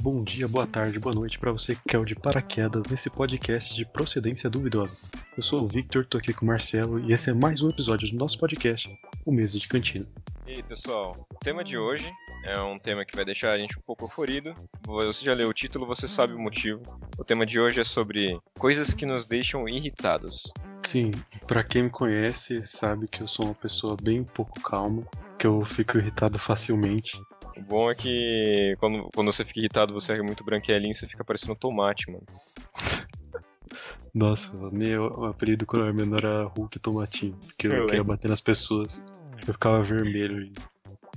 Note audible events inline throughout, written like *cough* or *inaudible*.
Bom dia, boa tarde, boa noite para você que quer o de paraquedas nesse podcast de procedência duvidosa. Eu sou o Victor, tô aqui com o Marcelo e esse é mais um episódio do nosso podcast, o Mesa de Cantina. E aí, pessoal, o tema de hoje é um tema que vai deixar a gente um pouco euforido. Você já leu o título, você sabe o motivo. O tema de hoje é sobre coisas que nos deixam irritados. Sim, para quem me conhece sabe que eu sou uma pessoa bem pouco calma, que eu fico irritado facilmente. O bom é que quando, quando você fica irritado, você é muito branquelinho, você fica parecendo tomate, mano. Nossa, meu apelido quando eu era menor era Hulk Tomatinho, porque eu, Eu queria bater nas pessoas. Eu ficava vermelho. e-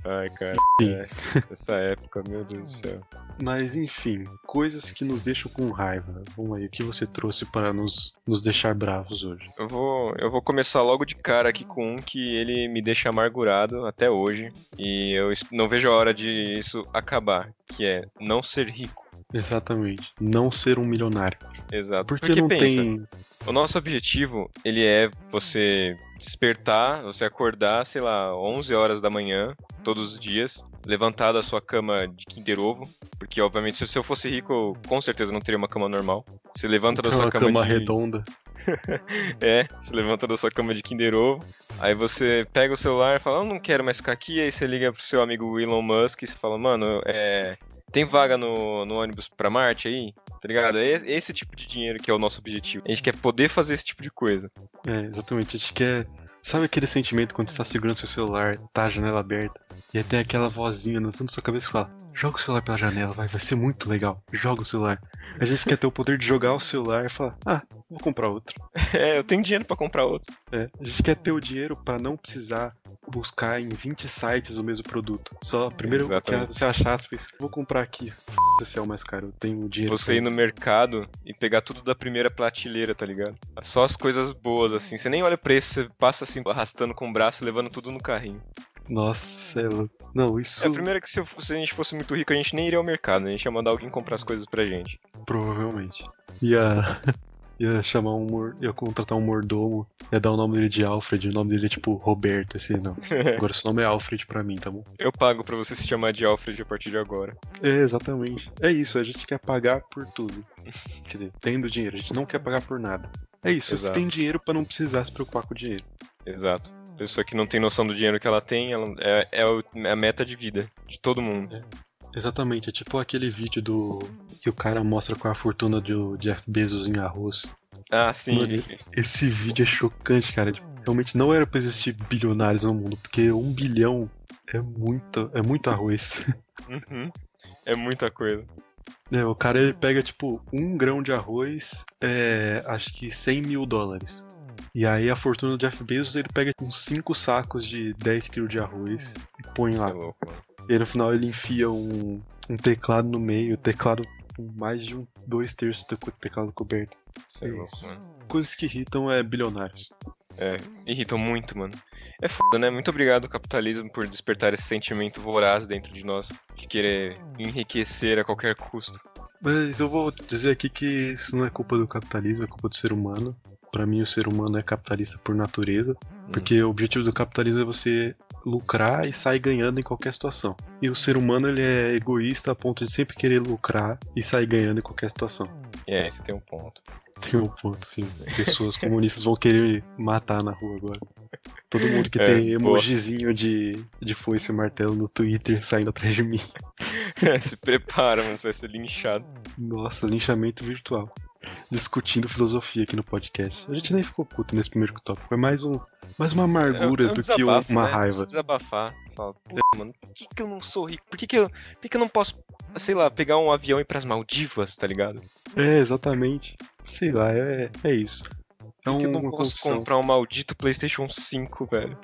Ai, cara, é, essa época, meu Deus do céu. Mas enfim, coisas que nos deixam com raiva. Vamos aí, o que você trouxe para nos, nos deixar bravos hoje? Eu vou, eu vou começar logo de cara aqui com um que ele me deixa amargurado até hoje. E eu não vejo a hora de isso acabar, que é não ser rico. Exatamente. Não ser um milionário. Exato. Porque, não pensa, tem. O nosso objetivo, ele é você despertar, você acordar, sei lá, 11 horas da manhã, todos os dias, levantar da sua cama de Kinder Ovo, porque obviamente se eu fosse rico, eu com certeza não teria uma cama normal. Você levanta da sua uma cama, cama de... redonda. *laughs* É, você levanta da sua cama de Kinder Ovo, aí você pega o celular e fala, eu não quero mais ficar aqui, aí você liga pro seu amigo Elon Musk e você fala, mano, é... Tem vaga no, no ônibus pra Marte aí? Tá ligado? É esse- tipo de dinheiro que é o nosso objetivo. A gente quer poder fazer esse tipo de coisa. É, exatamente. A gente quer. Sabe aquele sentimento quando você tá segurando seu celular, tá a janela aberta, e tem aquela vozinha no fundo da sua cabeça que fala: joga o celular pela janela, vai, vai ser muito legal. Joga o celular. A gente quer ter o poder de jogar o celular e falar: ah, vou comprar outro. *laughs* É, eu tenho dinheiro pra comprar outro. É, a gente quer ter o dinheiro pra não precisar buscar em 20 sites o mesmo produto. Só primeiro que Exatamente. você achar, você pensa, vou comprar aqui. F esse é o mais caro, eu tenho dinheiro. Você ir no isso." mercado e pegar tudo da primeira prateleira, tá ligado? Só as coisas boas, assim. Você nem olha o preço, você passa assim, arrastando com o braço, levando tudo no carrinho. Nossa, é louco. Não, isso É, primeiro que se, se a gente fosse muito rico, a gente nem iria ao mercado, né? A gente ia mandar alguém comprar as coisas pra gente. provavelmente. Ia, ia chamar um ia contratar um mordomo, ia dar o nome dele de Alfred, o nome dele é tipo Roberto, esse não. *laughs* Agora esse nome é Alfred pra mim, tá bom? Eu pago pra você se chamar de Alfred a partir de agora. É, exatamente. É isso, a gente quer pagar por tudo. *laughs* Quer dizer, tendo dinheiro, a gente não quer pagar por nada. É isso, você Exato. tem dinheiro pra não precisar se preocupar com o dinheiro. Exato. Pessoa que não tem noção do dinheiro que ela tem, ela é, é é a meta de vida de todo mundo. Exatamente, é tipo aquele vídeo do. que o cara mostra com a fortuna do Jeff Bezos em arroz. Ah, sim. Mano, Esse vídeo é chocante, cara. Tipo, realmente não era pra existir bilionários no mundo, porque um bilhão é muito, é muito arroz. Uhum. É muita coisa. É, o cara ele pega tipo um grão de arroz, é, acho que 100 mil dólares. E aí a fortuna do Jeff Bezos ele pega uns 5 sacos de 10 quilos de arroz e põe Isso lá. é louco, mano. E no final ele enfia um, um teclado no meio, teclado com mais de um, dois terços do teclado coberto. Isso é louco, mano. Coisas que irritam é bilionários. É, irritam muito, mano. É foda, né? Muito obrigado, capitalismo, por despertar esse sentimento voraz dentro de nós, de querer enriquecer a qualquer custo. Mas eu vou dizer aqui que isso não é culpa do capitalismo, é culpa do ser humano. Pra mim, o ser humano é capitalista por natureza, porque o objetivo do capitalismo é você lucrar e sair ganhando em qualquer situação. E o ser humano ele é egoísta a ponto de sempre querer lucrar e sair ganhando em qualquer situação. É, você tem um ponto. Tem um ponto, sim. Pessoas comunistas vão querer me matar na rua agora. Todo mundo que É, tem boa. emojizinho de, de foice e martelo no Twitter saindo atrás de mim. *laughs* Se prepara, mano, você vai ser linchado. Nossa, linchamento virtual. Discutindo filosofia aqui no podcast. A gente nem ficou puto nesse primeiro tópico. Foi mais, um, mais uma amargura É- é um do que uma né? raiva. Desabafar. Fala, mano, por que, que eu não sou rico? Por que, que, eu, por que, que eu não posso, sei lá, pegar um avião e ir pras Maldivas, tá ligado? É, exatamente. Sei lá, é, é isso. É Por que eu uma não posso confusão. comprar um maldito PlayStation 5, velho?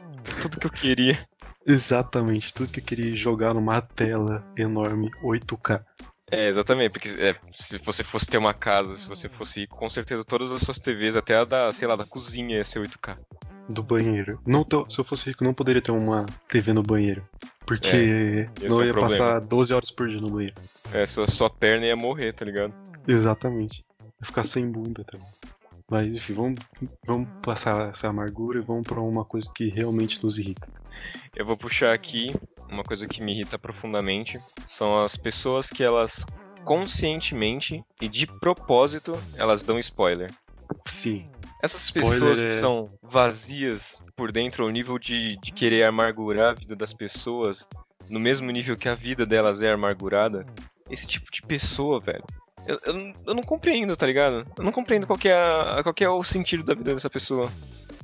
Tudo que eu queria. *laughs* Exatamente. Tudo que eu queria jogar numa tela enorme 8K. É, exatamente, porque é, se você fosse ter uma casa, se você fosse rico, com certeza todas as suas TVs, até a da, sei lá, da cozinha ia ser 8K. do banheiro. Não tô- se eu fosse rico, não poderia ter uma TV no banheiro. Porque esse senão é eu o ia problema. passar 12 horas por dia no banheiro. É, sua, sua perna ia morrer, tá ligado? Exatamente. Ia ficar sem bunda também. Mas enfim, vamos, vamos passar essa amargura e vamos pra uma coisa que realmente nos irrita. Eu vou puxar aqui uma coisa que me irrita profundamente são as pessoas que elas conscientemente e de propósito elas dão spoiler. Sim. Essas Spoiler pessoas que é- são vazias por dentro ao nível de, de querer amargurar a vida das pessoas, no mesmo nível que a vida delas é amargurada, esse tipo de pessoa, velho. Eu, eu, não- eu não compreendo, tá ligado? Eu não compreendo qual que, é a- qual que é o sentido da vida dessa pessoa.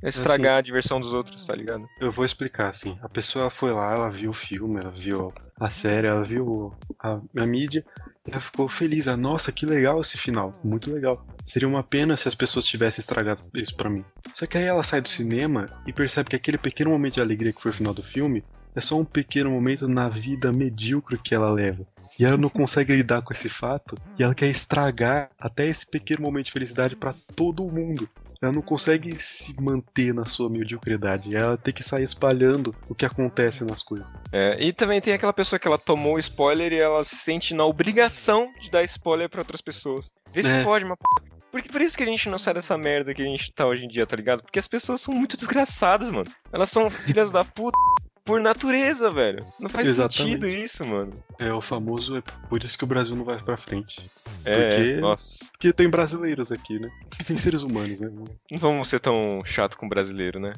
É estragar a diversão dos outros, tá ligado? Eu vou explicar, assim. A pessoa foi lá, ela viu o filme, ela viu a série, ela viu a, a mídia, e ela ficou feliz. Ah, nossa, que legal esse final. Muito legal. Seria uma pena se as pessoas tivessem estragado isso pra mim. Só que aí ela sai do cinema e percebe que aquele pequeno momento de alegria que foi o final do filme é só um pequeno momento na vida medíocre que ela leva. E ela não consegue lidar com esse fato e ela quer estragar até esse pequeno momento de felicidade pra todo mundo. Ela não consegue se manter na sua mediocridade. Ela tem que sair espalhando o que acontece nas coisas. É, e também tem aquela pessoa que ela tomou o spoiler e ela se sente na obrigação de dar spoiler pra outras pessoas. Vê se É. pode, mas porra. Porque por isso que a gente não sai dessa merda que a gente tá hoje em dia, tá ligado? Porque as pessoas são muito desgraçadas, mano. Elas são filhas da puta por natureza, velho. Não faz Exatamente. sentido isso, mano. É o famoso, é por isso que o Brasil não vai pra frente. É, Porque- nossa. Porque tem brasileiros aqui, né? Porque *laughs* tem seres humanos, né? Não vamos ser tão chato com brasileiro, né?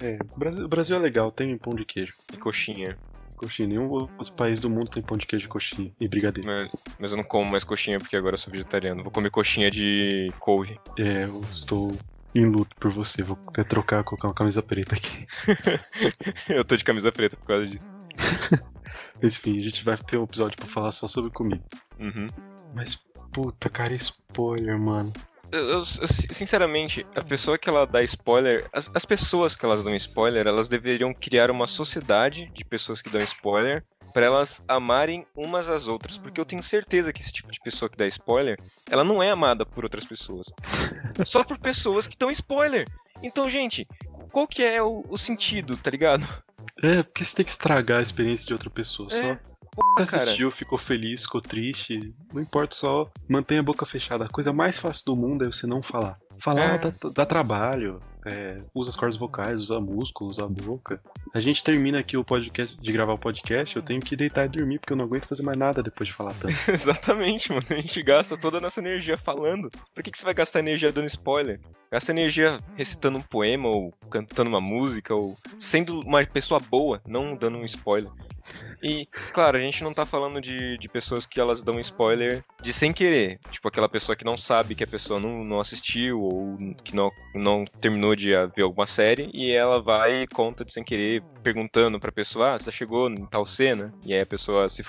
É, o Brasil, o Brasil é legal, tem pão de queijo. E coxinha. Coxinha. Nenhum outro país do mundo tem pão de queijo e coxinha. E brigadeiro. Mas, mas eu não como mais coxinha porque agora eu sou vegetariano. Vou comer coxinha de couve. É, eu estou em luto por você. Vou até trocar, colocar uma camisa preta aqui. *laughs* eu tô de camisa preta por causa disso. *laughs* Enfim, a gente vai ter um episódio pra falar só sobre comida. Uhum. Mas, puta, cara, spoiler, mano. Eu, sinceramente, a pessoa que ela dá spoiler, as, as pessoas que elas dão spoiler, elas deveriam criar uma sociedade de pessoas que dão spoiler pra elas amarem umas às outras, porque eu tenho certeza que esse tipo de pessoa que dá spoiler, ela não é amada por outras pessoas, *laughs* só por pessoas que dão spoiler. Então, gente, qual que é o, o sentido, tá ligado? É, porque você tem que estragar a experiência de outra pessoa. É, Só Porra, você assistiu, ficou feliz, ficou triste. Não importa, só mantenha a boca fechada. A coisa mais fácil do mundo é você não falar. Falar É. dá, dá trabalho. É, usa as cordas vocais, usa músculo, usa a boca. A gente termina aqui o podcast de gravar o podcast, eu tenho que deitar e dormir, porque eu não aguento fazer mais nada depois de falar tanto. *laughs* Exatamente, mano. A gente gasta toda a nossa energia falando. Por que, que você vai gastar energia dando spoiler? Gasta energia recitando um poema, ou cantando uma música, ou sendo uma pessoa boa, não dando um spoiler. E, claro, a gente não tá falando de, de pessoas que elas dão spoiler de sem querer. Tipo, aquela pessoa que não sabe que a pessoa não, não assistiu, ou que não, não terminou de ah, ver alguma série, e ela vai e conta de sem querer, perguntando pra pessoa, ah, você chegou em tal cena? E aí a pessoa se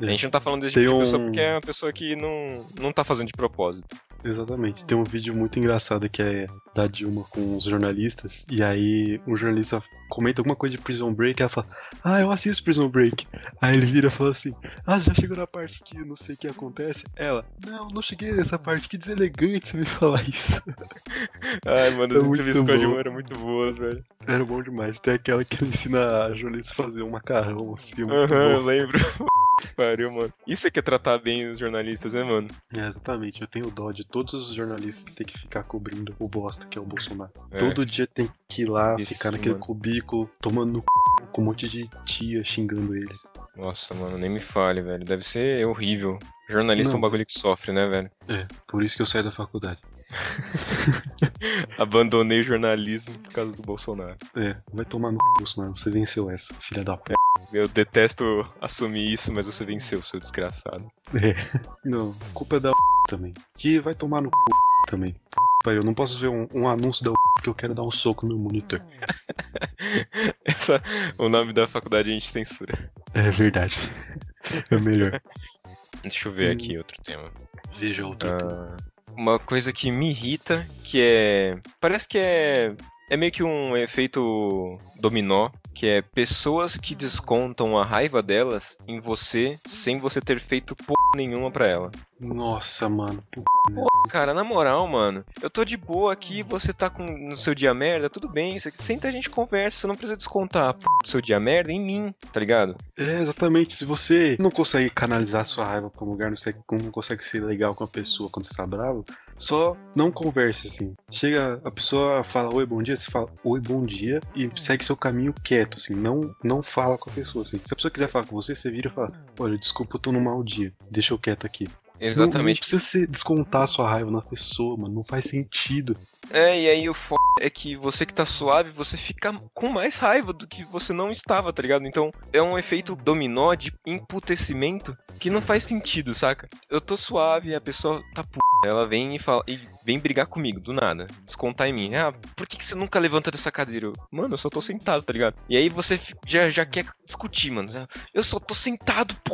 A gente não tá falando desse tipo Tem de pessoa porque é uma pessoa que não, não tá fazendo de propósito. Exatamente. Tem um vídeo muito engraçado que é da Dilma com os jornalistas, e aí um jornalista comenta alguma coisa de Prison Break, e ela fala, ah, eu assisto Prison Break. Aí ele vira e fala assim, ah, você já chegou na parte que não sei o que acontece? Ela, não, não cheguei nessa parte, que deselegante você me falar isso. *laughs* Ai, mano, É as muito entrevistas com a. Dilma eram muito boas, velho. Era bom demais. Tem aquela que ensina a jornalista a fazer um macarrão assim, muito Aham, eu bom. lembro. *laughs* *laughs* Pariu, mano. Isso é que é tratar bem os jornalistas, né, mano? É, exatamente, eu tenho dó de todos os jornalistas que tem que ficar cobrindo o bosta que é o Bolsonaro. É. Todo dia tem que ir lá, Isso, ficar naquele mano. cubículo, tomando no c... com um monte de tia xingando eles. Nossa, mano, nem me fale, velho. Deve ser horrível. Jornalista é um Não. bagulho que sofre, né, velho? É, por isso que eu saí da faculdade. *laughs* Abandonei o jornalismo por causa do Bolsonaro. É, vai tomar no c, Bolsonaro, você venceu essa, filha da p. Eu detesto assumir isso, mas você venceu, seu desgraçado. É. Não, culpa é da também. Que vai tomar no c também. Pai, eu não posso ver um, um anúncio da porque eu quero dar um soco no monitor. *laughs* Essa, o nome da faculdade a gente censura. É verdade. É melhor. Deixa eu ver Hum. aqui outro tema. Veja outro. Ah, uma coisa que me irrita, que é. Parece que é. É meio que um efeito dominó, que é pessoas que descontam a raiva delas em você sem você ter feito porra nenhuma pra ela. Nossa, mano. P... Cara, na moral, mano, eu tô de boa aqui, você tá com no seu dia merda, tudo bem, você senta a gente conversa, você não precisa descontar do seu dia merda em mim, tá ligado? É, exatamente. Se você não consegue canalizar sua raiva pra um lugar, não, consegue- não consegue ser legal com a pessoa quando você tá bravo, só não converse assim. Chega, a pessoa fala oi, bom dia, você fala oi, bom dia e segue seu caminho quieto. quieto, assim, não, não fala com a pessoa, assim. Se a pessoa quiser falar com você, você vira e fala, olha, desculpa, eu tô num mau dia, deixa eu quieto aqui. Exatamente. Não, não precisa você descontar a sua raiva na pessoa, mano, não faz sentido. É, e aí o foda é que você que tá suave, você fica com mais raiva do que você não estava, tá ligado? Então é um efeito dominó de emputecimento que não faz sentido, saca? Eu tô suave e a pessoa tá p. Ela vem e fala e vem brigar comigo, do nada. Descontar em mim. Ah, por que, que você nunca levanta dessa cadeira? Eu, mano, eu só tô sentado, tá ligado? E aí você já, já quer discutir, mano. Eu só tô sentado, p.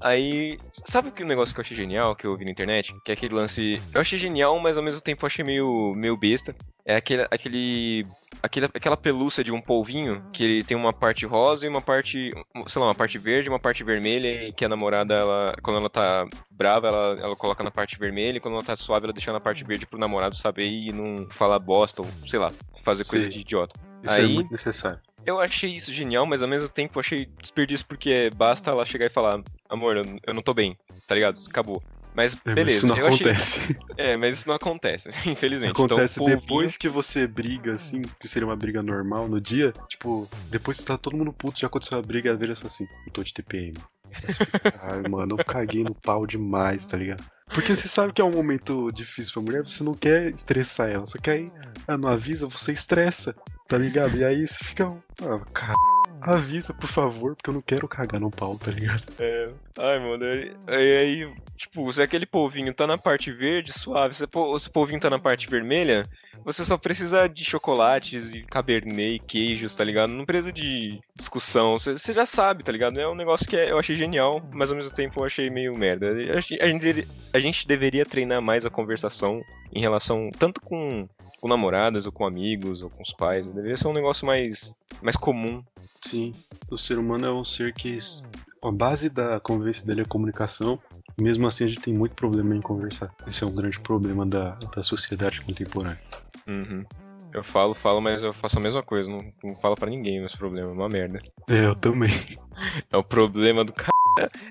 Aí, sabe que o negócio que eu achei genial, que eu vi na internet? Que é aquele lance. Eu achei genial, mas ao mesmo tempo eu achei meio, meio besta. É aquele, aquele, aquele. Aquela pelúcia de um polvinho, que ele tem uma parte rosa e uma parte. Sei lá, uma parte verde e uma parte vermelha. E que a namorada, ela, quando ela tá brava, ela, ela coloca na parte vermelha. E quando ela tá suave, ela deixa na parte verde pro namorado saber e não falar bosta ou, sei lá, fazer coisa Sim. de idiota. Isso Aí- é muito necessário. Eu achei isso genial, mas ao mesmo tempo achei desperdício porque basta ela chegar e falar, amor, eu, não tô bem, tá ligado? Acabou. Mas É, beleza, isso não eu achei. acontece. *laughs* É, mas isso não acontece, *laughs* infelizmente. Acontece então, o polvinho- depois que você briga, assim, que seria uma briga normal no dia, tipo, depois que tá todo mundo puto, já aconteceu a briga, ela vira só assim, eu tô de TPM. Aí *laughs* Ai, mano, eu caguei no pau demais, tá ligado? Porque você sabe que é um momento difícil pra mulher, você não quer estressar ela, você quer ir, ah, não avisa, você estressa, tá ligado? E aí você fica, ah, cara, avisa, por favor, porque eu não quero cagar no pau, tá ligado? É, ai, mano, aí, aí, tipo, se aquele polvinho tá na parte verde, suave, se, se o polvinho tá na parte vermelha, você só precisa de chocolates e cabernet e queijos, tá ligado? Não precisa de discussão, você, você já sabe, tá ligado? É um negócio que é- eu achei genial, mas ao mesmo tempo eu achei meio merda. A, gente, a gente deveria treinar mais a conversação em relação, tanto com, com namoradas, ou com amigos, ou com os pais, deveria ser um negócio mais, mais comum. Sim, o ser humano é um ser que a base da convivência dele é a comunicação. Mesmo assim, a gente tem muito problema em conversar. Esse é um grande problema da, da sociedade contemporânea. Uhum. Eu falo, falo, mas eu faço a mesma coisa. Não, não falo pra ninguém meus problemas. É uma merda. É, eu também. *laughs* É o problema do *laughs* cara.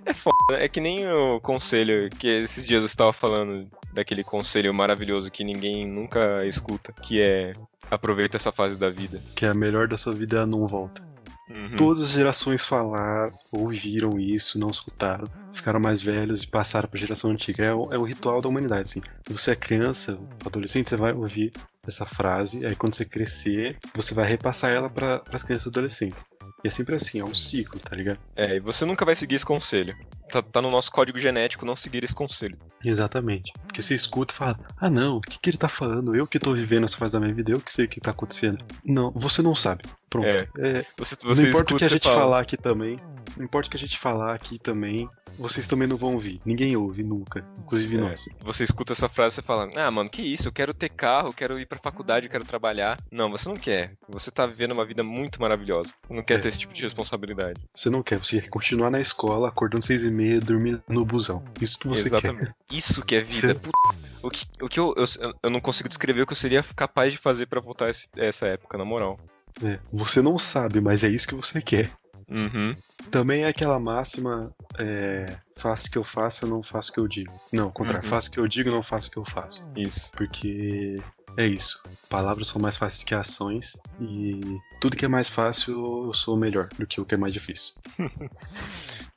É foda. né? É que nem o conselho que esses dias eu estava falando daquele conselho maravilhoso que ninguém nunca escuta, que é aproveita essa fase da vida. Que é a melhor da sua vida não volta. Uhum. Todas as gerações falaram, ouviram isso, não escutaram, ficaram mais velhos e passaram pra geração antiga. É o, é ritual da humanidade, assim. Você é criança, adolescente, você vai ouvir essa frase, aí quando você crescer, você vai repassar ela para as crianças e adolescentes. E é sempre assim, é um ciclo, tá ligado? É, e você nunca vai seguir esse conselho. Tá, tá no nosso código genético não seguir esse conselho. Exatamente. Porque você escuta e fala, ah não, o que, que ele tá falando? Eu que tô vivendo essa fase da minha vida, eu que sei o que tá acontecendo. Não, você não sabe. Pronto. É. É, Você, não importa o que a gente fala. falar aqui também. Não importa o que a gente falar aqui também, vocês também não vão ouvir. Ninguém ouve nunca. Inclusive É, nós. Você escuta essa frase e você fala: Ah, mano, que isso? Eu quero ter carro, eu quero ir pra faculdade, eu quero trabalhar. Não, você não quer. Você tá vivendo uma vida muito maravilhosa. Não quer É. ter esse tipo de responsabilidade. Você não quer, você quer continuar na escola, acordando seis e meia, dormindo no busão. Isso que você Exatamente. Isso que é vida. Você- Puta. O que, o que eu, eu, eu não consigo descrever o que eu seria capaz de fazer pra voltar esse- essa época, na moral. É, você não sabe, mas é isso que você quer. Uhum. Também é aquela máxima, é, faço o que eu faço, eu não faço o que eu digo. Não, contrário, Uhum. faço o que eu digo, não faço o que eu faço. Isso. Porque é isso. Palavras são mais fáceis que ações e tudo que é mais fácil eu sou melhor do que o que é mais difícil. *laughs*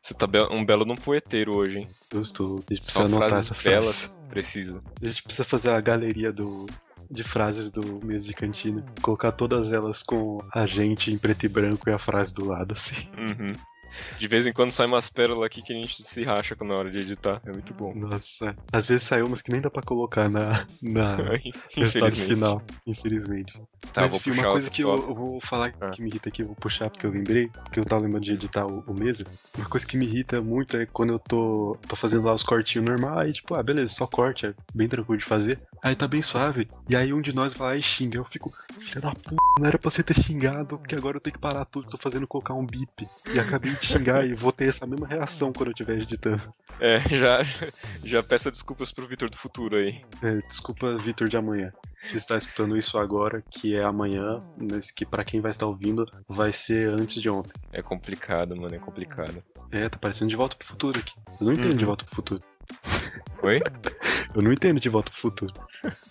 Você tá um belo num poeteiro hoje, hein? Eu estou. A gente precisa Só anotar essas belas. Precisa. A gente precisa fazer a galeria do, de frases do mês de cantina. Colocar todas elas com a gente em preto e branco e a frase do lado, assim. Uhum. De vez em quando sai umas pérolas aqui que a gente se racha na hora de editar. É muito bom. Nossa. Às vezes sai umas que nem dá pra colocar na, na *laughs* resultado Infelizmente. final, infelizmente. Tá, Mas enfim, uma coisa que eu, eu vou falar Ah. que me irrita aqui, eu vou puxar porque eu lembrei, porque eu tava lembrando de editar o, o mesa. Uma coisa que me irrita muito é quando eu tô, tô fazendo lá os cortinhos normais, aí tipo, ah, beleza, só corte, é bem tranquilo de fazer. Aí tá bem suave. E aí um de nós vai lá e xinga. Eu fico, filha da puta, não era pra você ter xingado, porque agora eu tenho que parar tudo tô fazendo colocar um bip. E acabei de xingar e vou ter essa mesma reação quando eu estiver editando. É, já, já peço desculpas pro Vitor do futuro aí. É, desculpa, Vitor de amanhã. Você está escutando isso agora, que é amanhã, mas que pra quem vai estar ouvindo vai ser antes de ontem. É complicado, mano, é complicado. É, tá parecendo de volta pro futuro aqui. Eu não entendo Uhum. de volta pro futuro. Oi? Eu não entendo de volta pro futuro.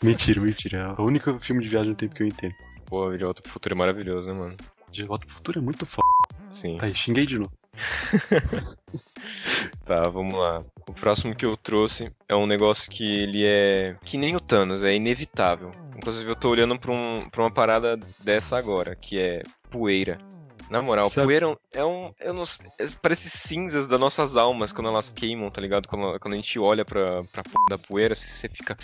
Mentira, mentira. É o único filme de viagem no tempo que eu entendo. Pô, De Volta pro Futuro é maravilhoso, né, mano? De Volta pro Futuro é muito foda. Sim. Tá aí, xinguei de novo. *laughs* Tá, vamos lá. O próximo que eu trouxe é um negócio que ele é. que nem o Thanos, é inevitável. Inclusive, eu tô olhando pra, um, pra uma parada dessa agora, que é poeira. Na moral, Sabe- poeira é um. Eu não sei, é- parece cinzas das nossas almas quando elas queimam, tá ligado? Quando, quando a gente olha pra, pra porra da poeira, você você fica.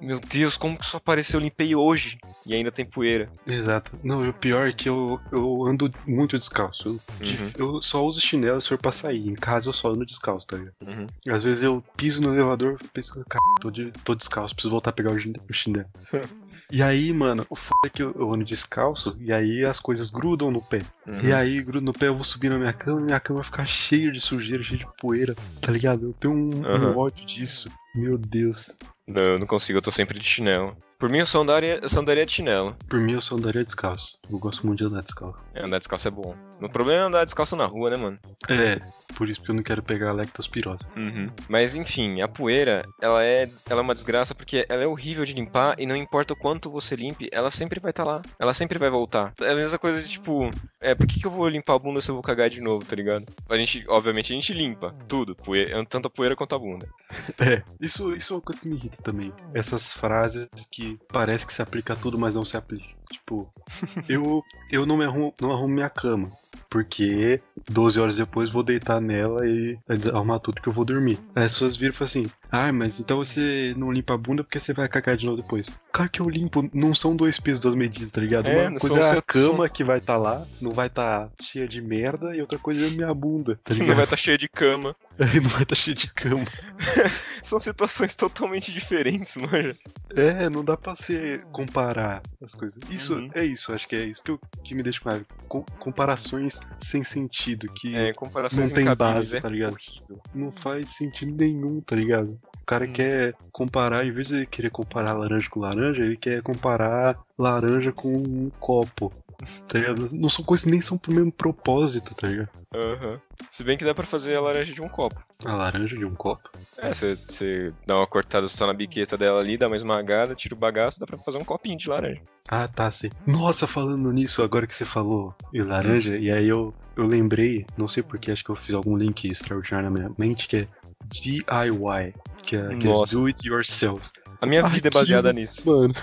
Meu Deus, como que isso apareceu? Eu limpei hoje e ainda tem poeira. Exato. Não, o pior é que eu, eu ando muito descalço. Eu, Uhum. eu só uso chinelo se for pra sair. Em casa eu só ando descalço, tá ligado? Uhum. Às vezes eu piso no elevador e penso, cara, tô, de- tô descalço, preciso voltar a pegar o chinelo. *laughs* e aí, mano, o foda é que eu, eu ando descalço e aí as coisas grudam no pé. Uhum. E aí, grudo no pé, eu vou subir na minha cama e minha cama vai ficar cheia de sujeira, cheia de poeira, tá ligado? Eu tenho um, um Aham. ódio disso. Meu Deus. Não, eu não consigo, eu tô sempre de chinelo. Por mim, eu só andaria, eu só andaria de chinelo. Por mim, eu só andaria descalço. Eu gosto muito de andar descalço. É, andar descalço é bom. O problema é andar descalço na rua, né, mano? É, por isso que eu não quero pegar a lectospirose. Uhum. Mas enfim, a poeira, ela é, ela é uma desgraça porque ela é horrível de limpar e não importa o quanto você limpe, ela sempre vai estar lá. Ela sempre vai voltar. É a mesma coisa de tipo, é, por que, que eu vou limpar a bunda se eu vou cagar de novo, tá ligado? A gente, obviamente, a gente limpa tudo, poeira, tanto a poeira quanto a bunda. *laughs* É, isso, isso é uma coisa que me irrita também. Essas frases que parece que se aplica a tudo, mas não se aplica. Tipo, *laughs* eu, eu não me arrumo, não arrumo minha cama. Porque 12 horas depois vou deitar nela e vai desarrumar tudo que eu vou dormir. Aí as pessoas viram e falam assim: Ah, mas então você não limpa a bunda porque você vai cagar de novo depois. Claro que eu limpo, não são dois pesos, duas medidas, tá ligado? É, Uma não coisa é a são- cama que vai estar lá, não vai estar cheia de merda, e outra coisa é a minha bunda, tá Não ligado? vai estar cheia de cama. Aí *laughs* não vai estar cheia de cama. *laughs* São situações totalmente diferentes, mano. É, não dá pra você comparar as coisas. Isso Uhum. é isso, acho que é isso que, eu- que me deixa. Com- comparações sem sentido, que É, comparações Não tem base, é tá ligado? horrível. não faz sentido nenhum, tá ligado? O cara Hum. quer comparar, em vez de ele querer comparar laranja com laranja, ele quer comparar laranja com um copo. Tá ligado? Não são coisas que nem são pro mesmo propósito, tá ligado? Aham. Se bem que dá pra fazer a laranja de um copo. A laranja de um copo? É, você dá uma cortada só na biqueta dela ali, dá uma esmagada, tira o bagaço, dá pra fazer um copinho de laranja. Ah, tá, sim. Nossa, falando nisso, agora que você falou em laranja, e aí eu, eu lembrei, não sei porquê, acho que eu fiz algum link extraordinário na minha mente, que é DIY, que é aqueles Nossa. do it yourself. A minha vida é Aquilo- baseada nisso. Mano.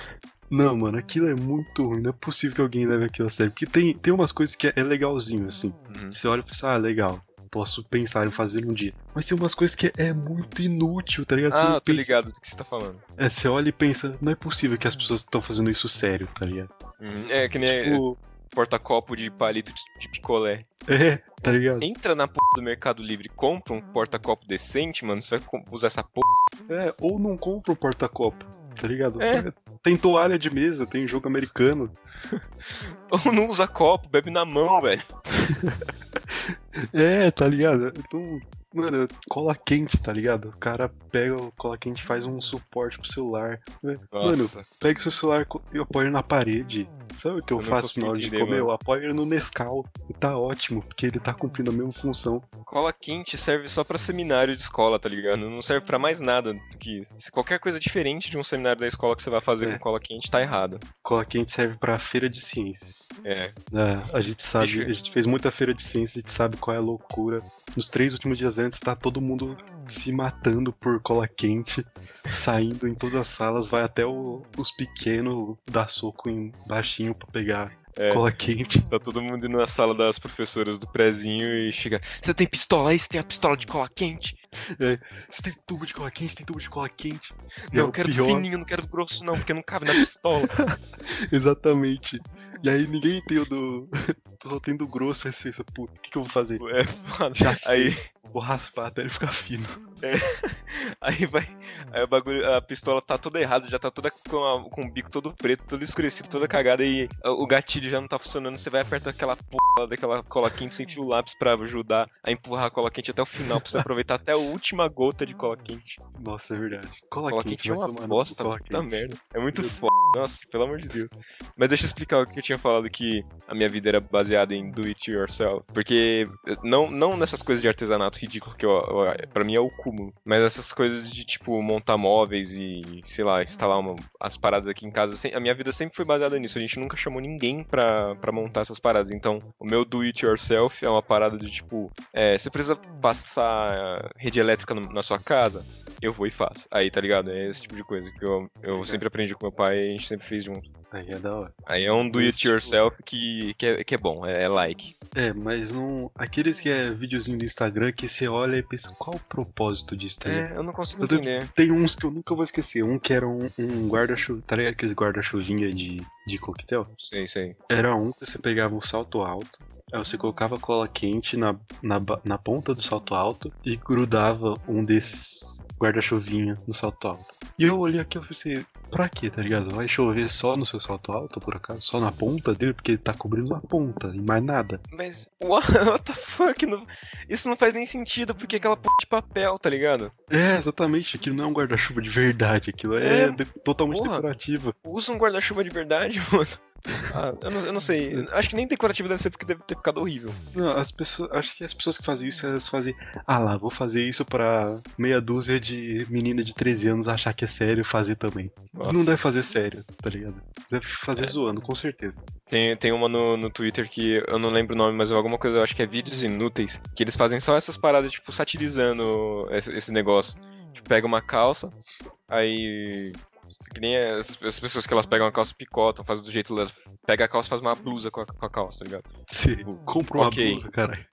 Não, mano, aquilo é muito ruim. Não é possível que alguém leve aquilo a sério. Porque tem, tem umas coisas que é, é legalzinho, assim. Uhum. Você olha e fala, ah, legal. Posso pensar em fazer um dia. Mas tem umas coisas que é, muito inútil, tá ligado? Você Ah, tô pensa- ligado do que você tá falando. É, você olha e pensa, não é possível que as pessoas estão fazendo isso sério, tá ligado? Uhum. É que nem Tipo, porta-copo de palito de, picolé. é, tá ligado? Entra na porra do Mercado Livre, compra um porta-copo decente, mano, você vai usar essa porra. É, ou não compra um porta-copo, tá ligado? É. Tem toalha de mesa, tem jogo americano. *laughs* Ou não usa copo, bebe na mão, velho. É, tá ligado? Então, mano, cola quente, tá ligado? O cara pega o cola quente e faz um suporte pro celular. Mano, pega o seu celular e apoia ele na parede. Sabe o que eu, Eu faço na hora de comer? mano. Eu apoio ele no Nescau. E tá ótimo, porque ele tá cumprindo a mesma função. Cola quente serve só pra seminário de escola, tá ligado? Não serve pra mais nada do que isso. Se qualquer coisa diferente de um seminário da escola que você vai fazer É. com cola quente, tá errado. Cola quente serve pra feira de ciências. É. É, a gente sabe, Deixa- a gente fez muita feira de ciências, a gente sabe qual é a loucura. Nos três últimos dias antes, tá todo mundo se matando por cola quente, saindo em todas as salas, vai até o- os pequenos dar soco em baixinho pra pegar É. cola quente. Tá todo mundo indo na sala das professoras do prezinho e chega. Você tem pistola aí? Você tem a pistola de cola quente? Você tem tubo de cola quente? Tem tubo de cola quente? Não, é eu quero do pior. fininho, não quero do grosso, não, porque não cabe na pistola. *laughs* Exatamente. E aí ninguém tem o do. Só tem do grosso, pensa, puta, o que, que eu vou fazer? É foda. Já sei. Aí, Vou raspar até ele ficar fino. *laughs* aí vai. Aí o bagulho, a pistola tá toda errada, já tá toda com, a- com o bico todo preto, todo escurecido, toda cagada e o gatilho já não tá funcionando. Você vai apertar aquela porra daquela cola quente sem fio lápis pra ajudar a empurrar a cola quente até o final, pra você aproveitar até a última gota de cola quente. Nossa, é verdade. Cola, Cola quente, quente é uma bosta, puta merda. É muito foda. Nossa, pelo amor de Deus. Mas deixa eu explicar o que eu tinha falado que a minha vida era baseada em do it yourself. Porque não, não nessas coisas de artesanato ridículo que eu, eu, pra mim é o cúmulo. Mas essas coisas de tipo montar móveis e, sei lá, instalar uma, as paradas aqui em casa. A minha vida sempre foi baseada nisso. A gente nunca chamou ninguém pra, pra montar essas paradas. Então, o meu do it yourself é uma parada de tipo, é, você precisa passar rede elétrica no, na sua casa? Eu vou e faço. Aí, tá ligado? É esse tipo de coisa que eu, eu sempre aprendi com meu pai e a gente sempre fez junto. Aí é da hora. Aí é um do it yourself que, que, é, que é bom, é, é like. É, mas não. Aqueles que é videozinho do Instagram que você olha e pensa, qual o propósito disso? Tá é, eu não consigo eu entender. Tem uns que eu nunca vou esquecer. Um que era um, um guarda-chuva. Tá ligado aqueles guarda-chuvinha de, de coquetel? Sei, sei. Era um que você pegava um salto alto. Aí você colocava cola quente na, na, na ponta do salto alto e grudava um desses guarda-chuvinha no salto alto. E eu olhei aqui e pensei, pra quê, tá ligado? Vai chover só no seu salto alto, por acaso? Só na ponta dele? Porque ele tá cobrindo a ponta e mais nada. Mas, what, *laughs* what the fuck? Não, isso não faz nem sentido, porque aquela p de papel, tá ligado? É, exatamente. Aquilo não é um guarda-chuva de verdade. Aquilo é, é totalmente porra, decorativo. Usa um guarda-chuva de verdade, *laughs* mano. Ah, eu, não, eu não sei. Acho que nem decorativo deve ser porque deve ter ficado horrível. Não, as pessoas. Acho que as pessoas que fazem isso, elas fazem. Ah lá, vou fazer isso pra meia dúzia de menina de 13 anos achar que é sério fazer também. Nossa. Não deve fazer sério, tá ligado? Deve fazer é. zoando, com certeza. Tem, tem uma no, no Twitter que eu não lembro o nome, mas alguma coisa, eu acho que é vídeos inúteis, que eles fazem só essas paradas, tipo, satirizando esse, esse negócio. Tipo, pega uma calça, aí que nem as, as, pessoas que elas pegam a calça picotam, fazem do jeito delas. Pega a calça e faz uma blusa com a, com a calça, tá ligado? Sim, tipo, compra uma okay. blusa, caralho.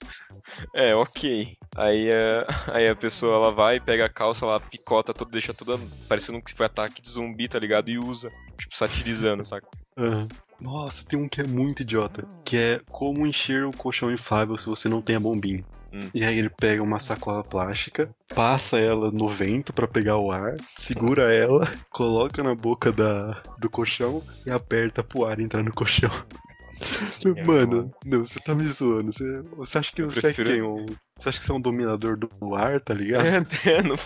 É, ok. Aí a, *laughs* aí a pessoa ela vai, pega a calça, ela picota tudo, deixa tudo parecendo que foi ataque de zumbi, tá ligado? E usa, tipo, satirizando, saca? Uhum. Nossa, tem um que é muito idiota, que é como encher o colchão inflável se você não tem a bombinha. Hum. E aí ele pega uma sacola plástica, passa ela no vento para pegar o ar, segura ela, *laughs* coloca na boca da, do colchão e aperta pro ar entrar no colchão. É Mano, é não, você tá me zoando. Você, você acha que você prefiro... é quem? Um, você acha que você é um dominador do ar, tá ligado? É, *laughs* é não,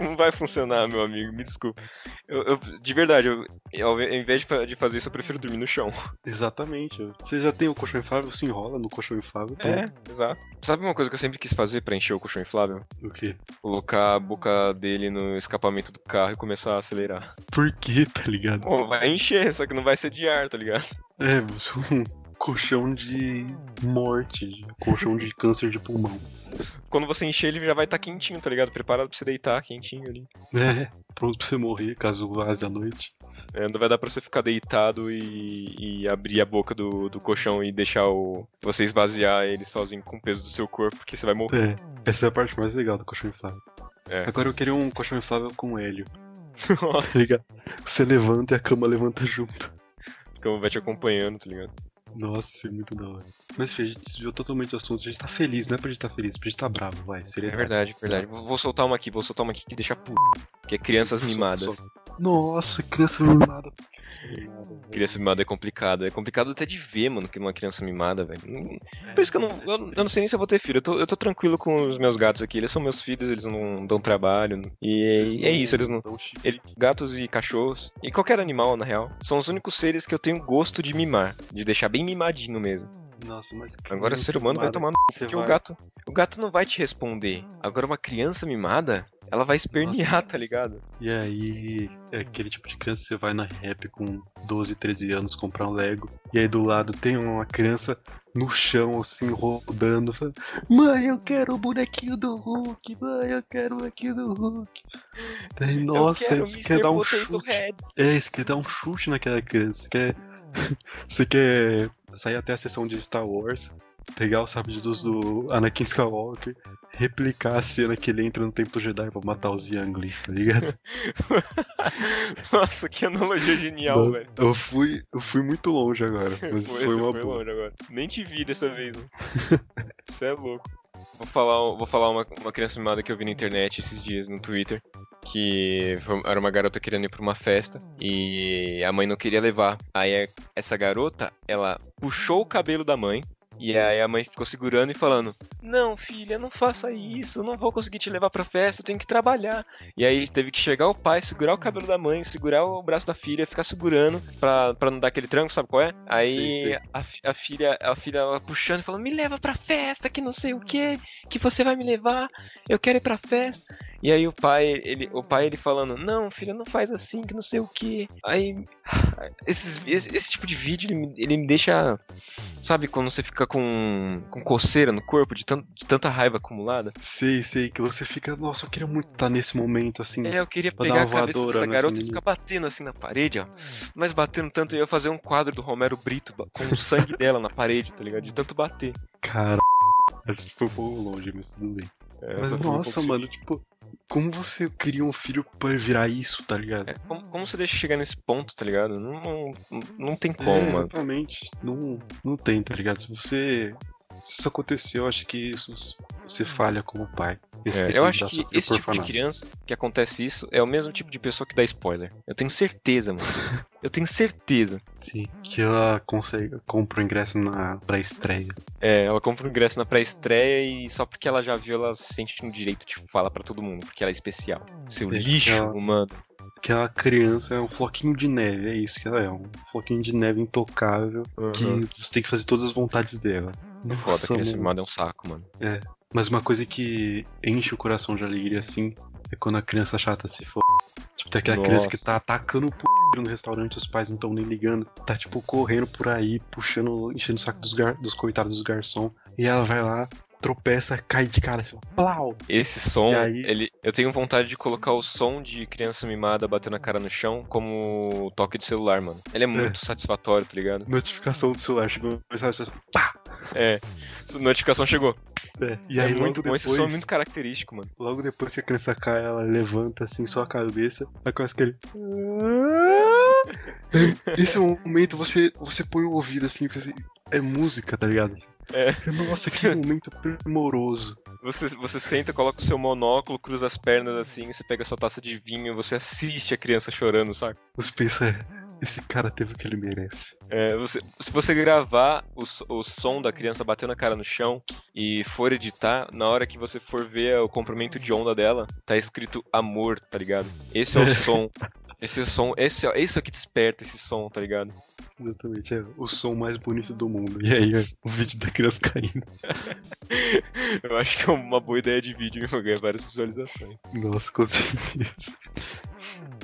não, vai funcionar, meu amigo, me desculpa. Eu, eu de verdade, eu, ao invés de, de fazer isso, eu prefiro dormir no chão. *laughs* Exatamente. Você já tem o colchão inflável, se enrola no colchão inflável. É, exato. Sabe uma coisa que eu sempre quis fazer pra encher o colchão inflável? O quê? Colocar a boca dele no escapamento do carro e começar a acelerar. Por quê, tá ligado? Pô, vai encher, só que não vai ser de ar, tá ligado? É, você *laughs* colchão de morte, colchão de câncer de pulmão. Quando você encher, ele já vai estar tá quentinho, tá ligado? Preparado pra você deitar quentinho ali. É, pronto pra você morrer caso vaze à noite. É, não vai dar pra você ficar deitado e, e, abrir a boca do, do colchão e deixar o, você esvaziar ele sozinho com o peso do seu corpo, porque você vai morrer. É, essa é a parte mais legal do colchão inflável. É. Agora eu queria um colchão inflável com hélio. *laughs* Nossa. Tá você levanta e a cama levanta junto. Cama vai te acompanhando, tá ligado? Nossa, isso é muito da hora. Mas, Fê, a gente desviou totalmente o assunto. A gente tá feliz, não é pra gente tá feliz, pra gente tá bravo, vai. Seria é verdade, verdade. Vou soltar uma aqui, vou soltar uma aqui que deixa puto. Que é crianças mimadas. Nossa, criança mimada. Criança mimada é complicado. É complicado até de ver, mano, que uma criança mimada, velho. Por isso que eu não, eu, eu, não sei nem se eu vou ter filho. Eu tô, eu tô tranquilo com os meus gatos aqui. Eles são meus filhos, eles não dão trabalho. E é, é isso, eles não. Ele, gatos e cachorros, e qualquer animal, na real, são os únicos seres que eu tenho gosto de mimar. De deixar bem mimadinho mesmo. Nossa, mas Agora ser humano vai tomar no porque vai... o gato. O gato não vai te responder. Agora uma criança mimada, ela vai espernear, Nossa. tá ligado? E aí, é aquele tipo de criança, você vai na rap com 12, 13 anos comprar um Lego, e aí do lado tem uma criança no chão, assim, rodando, falando, Mãe, eu quero o bonequinho do Hulk, mãe, eu quero o bonequinho do Hulk. Daí, nossa, você quer dar um chute. É, você quer dar um chute naquela criança, você quer. *laughs* você quer sair até a sessão de Star Wars, pegar o sabre de luz do Anakin Skywalker, replicar a cena que ele entra no Templo Jedi pra matar os Younglings, tá ligado? *laughs* Nossa, que analogia genial, velho. Eu fui, eu fui muito longe agora, *laughs* mas foi, foi uma foi boa. longe agora. Nem te vi dessa vez, né? Você é louco. Vou falar, vou falar uma, uma criança mimada que eu vi na internet esses dias no Twitter. Que era uma garota querendo ir pra uma festa e a mãe não queria levar. Aí essa garota, ela puxou o cabelo da mãe, e aí a mãe ficou segurando e falando: Não, filha, não faça isso, não vou conseguir te levar pra festa, eu tenho que trabalhar. E aí teve que chegar o pai, segurar o cabelo da mãe, segurar o braço da filha, ficar segurando pra, pra não dar aquele tranco, sabe qual é? Aí sim, sim. A, a, filha, a filha ela puxando e falando: Me leva pra festa, que não sei o que, que você vai me levar, eu quero ir pra festa. E aí o pai, ele, o pai ele falando, não, filha, não faz assim, que não sei o que. Aí, esses, esse, esse, tipo de vídeo, ele, ele, me deixa, sabe, quando você fica com, com coceira no corpo, de, tant, de tanta raiva acumulada? Sei, sei, que você fica, nossa, eu queria muito estar nesse momento, assim. É, eu queria pegar a cabeça dessa garota e ficar batendo assim na parede, ó. Mas batendo tanto, eu ia fazer um quadro do Romero Brito com o sangue dela na parede, tá ligado? De tanto bater. Cara, *laughs* acho que foi um pouco longe, mas tudo bem. É, mas nossa, mano, tipo, como você cria um filho pra virar isso, tá ligado? É, como, como, você deixa chegar nesse ponto, tá ligado? Não, não, não tem como, é, mano. Exatamente. Não, não tem, tá ligado? Se você. Se isso aconteceu, acho que isso você falha como pai. É, eu acho que esse tipo de criança que acontece isso é o mesmo tipo de pessoa que dá spoiler. Eu tenho certeza, mano. eu tenho certeza. Sim, que ela consegue, compra o ingresso na pré-estreia. É, ela compra o ingresso na pré-estreia e só porque ela já viu, ela sente no direito de tipo, falar para todo mundo, porque ela é especial. Seu é, lixo, ela... humano aquela criança é um floquinho de neve, é isso que ela é, um floquinho de neve intocável uhum. que você tem que fazer todas as vontades dela. Nossa, Foda, a criança mano. é um saco, mano. É, mas uma coisa que enche o coração de alegria, assim, é quando a criança chata se for. Tipo, tem aquela Nossa. criança que tá atacando o p no restaurante, os pais não estão nem ligando. Tá, tipo, correndo por aí, puxando, enchendo o saco dos, gar dos coitados dos garçons. E ela vai lá, tropeça, cai de cara, assim, plau! Esse som, aí... ele, eu tenho vontade de colocar o som de criança mimada batendo a cara no chão como toque de celular, mano. Ele é muito é. satisfatório, tá ligado? Notificação do celular, chegou mensagem, pá! É, notificação chegou. É, e aí é muito depois... Esse som é muito característico, mano. Logo depois que a criança cai, ela levanta assim só a cabeça, aí começa aquele... *laughs* Esse é momento você você põe o ouvido assim, é música, tá ligado? É. Nossa, que momento primoroso. Você, você senta, coloca o seu monóculo, cruza as pernas assim, você pega a sua taça de vinho, você assiste a criança chorando, sabe? Você pensa, esse cara teve o que ele merece. É, você, se você gravar o, o som da criança batendo a cara no chão e for editar, na hora que você for ver o comprimento de onda dela, tá escrito amor, tá ligado? Esse é o *laughs* som. Esse é o som, esse, é, esse é o que desperta esse som, tá ligado? Exatamente, é o som mais bonito do mundo. E aí, é o vídeo da criança caindo. *laughs* Eu acho que é uma boa ideia de vídeo e ganhar várias visualizações. Nossa, com certeza. *laughs*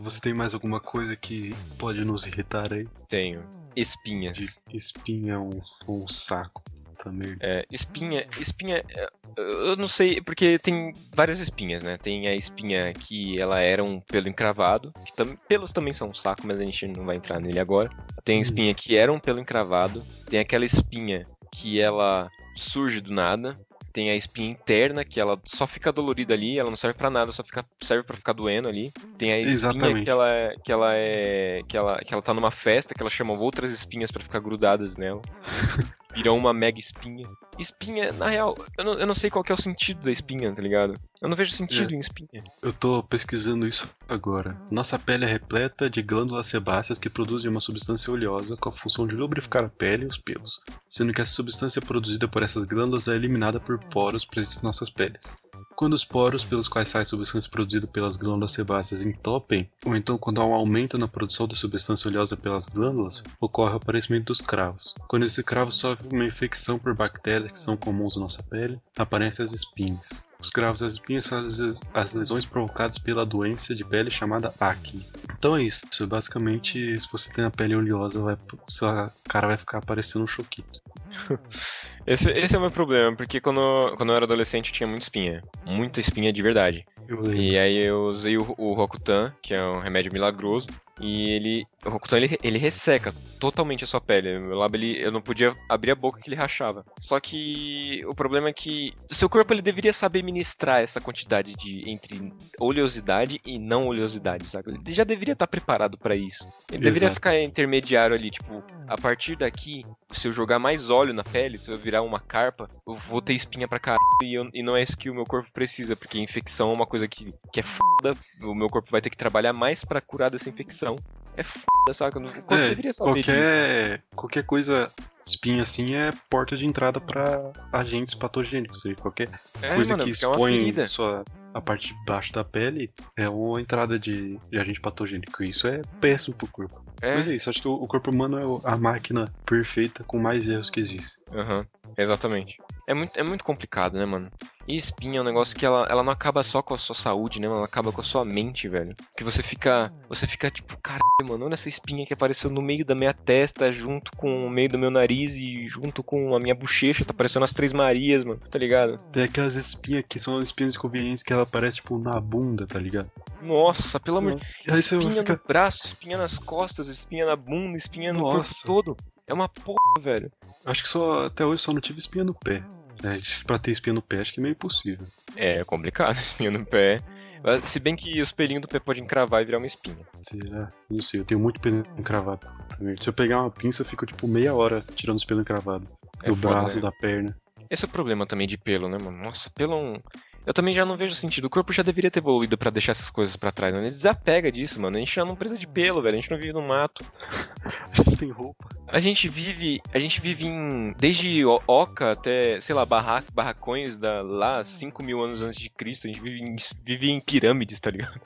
Você tem mais alguma coisa que pode nos irritar aí? Tenho. Espinhas. De espinha é um, um saco também. É, espinha, espinha, é, eu não sei, porque tem várias espinhas, né? Tem a espinha que ela era um pelo encravado, que tam, pelos também são um saco, mas a gente não vai entrar nele agora. Tem a hum. espinha que era um pelo encravado, tem aquela espinha que ela surge do nada, tem a espinha interna, que ela só fica dolorida ali, ela não serve para nada, só fica, serve para ficar doendo ali. Tem a espinha Exatamente. que ela, é, que ela é. Que ela, que ela tá numa festa, que ela chama outras espinhas para ficar grudadas nela. *laughs* Virou uma mega espinha. Espinha, na real, eu não, eu não sei qual é o sentido da espinha, tá ligado? Eu não vejo sentido é. em espinha. Eu tô pesquisando isso agora. Nossa pele é repleta de glândulas sebáceas que produzem uma substância oleosa com a função de lubrificar a pele e os pelos, sendo que essa substância produzida por essas glândulas é eliminada por poros presentes em nossas peles. Quando os poros pelos quais sai substância produzida pelas glândulas sebáceas entopem, ou então quando há um aumento na produção da substância oleosa pelas glândulas, ocorre o aparecimento dos cravos. Quando esse cravo sofre uma infecção por bactérias que são comuns na nossa pele, aparecem as espinhas. Os cravos das espinhas são as lesões provocadas pela doença de pele chamada acne. Então é isso. Basicamente, se você tem a pele oleosa, vai, sua cara vai ficar parecendo um choquito. *laughs* esse, esse é o meu problema, porque quando, quando eu era adolescente eu tinha muita espinha. Muita espinha de verdade. E aí eu usei o, o Rokutan, que é um remédio milagroso, e ele. O Rokutan ele, ele resseca totalmente a sua pele. Meu lábio ele, eu não podia abrir a boca que ele rachava. Só que o problema é que seu corpo ele deveria saber ministrar essa quantidade de entre oleosidade e não oleosidade, sabe? Ele já deveria estar preparado para isso. Ele Exato. deveria ficar intermediário ali, tipo, a partir daqui, se eu jogar mais óleo na pele, se eu virar uma carpa, eu vou ter espinha pra caralho e, eu, e não é isso que o meu corpo precisa, porque infecção é uma coisa que, que é foda. O meu corpo vai ter que trabalhar mais para curar dessa infecção. É foda, saca? O corpo é, deveria saber qualquer, disso. Qualquer coisa espinha assim é porta de entrada para agentes patogênicos. Qualquer é, coisa mano, que é expõe é sua, a parte de baixo da pele é uma entrada de, de agente patogênico. Isso é péssimo pro corpo. É. Mas é isso, acho que o corpo humano é a máquina perfeita com mais erros que existe. Aham, uhum, exatamente. É muito, é muito complicado, né, mano? E espinha é um negócio que ela, ela não acaba só com a sua saúde, né, mano? Ela acaba com a sua mente, velho. Que você fica. Você fica tipo, caralho, mano, olha essa espinha que apareceu no meio da minha testa, junto com o meio do meu nariz e junto com a minha bochecha. Tá parecendo as Três Marias, mano, tá ligado? Tem aquelas espinhas que são espinhas inconvenientes que ela aparece, tipo, na bunda, tá ligado? Nossa, pelo amor de você Espinha fica. no braço, espinha nas costas, espinha na bunda, espinha no Nossa. corpo todo. É uma porra, velho. Acho que só até hoje só não tive espinha no pé. É, pra ter espinha no pé, acho que é meio impossível. É complicado, *laughs* espinha no pé. Mas, Se bem que os pelinhos do pé podem encravar e virar uma espinha. Será? Não sei, eu tenho muito pelo encravado também. Se eu pegar uma pinça, eu fico tipo meia hora tirando os pelos encravados. É do foda, braço, né? da perna. Esse é o problema também de pelo, né, mano? Nossa, pelo é um... Eu também já não vejo sentido. O corpo já deveria ter evoluído pra deixar essas coisas pra trás, né? Ele desapega disso, mano. A gente já não precisa de pelo, velho. A gente não vive no mato. *laughs* A gente tem roupa. A gente vive, a gente vive em desde Oca até, sei lá, barra, barracões da lá 5 mil anos antes de Cristo, a gente vive em, vive em pirâmides, tá ligado?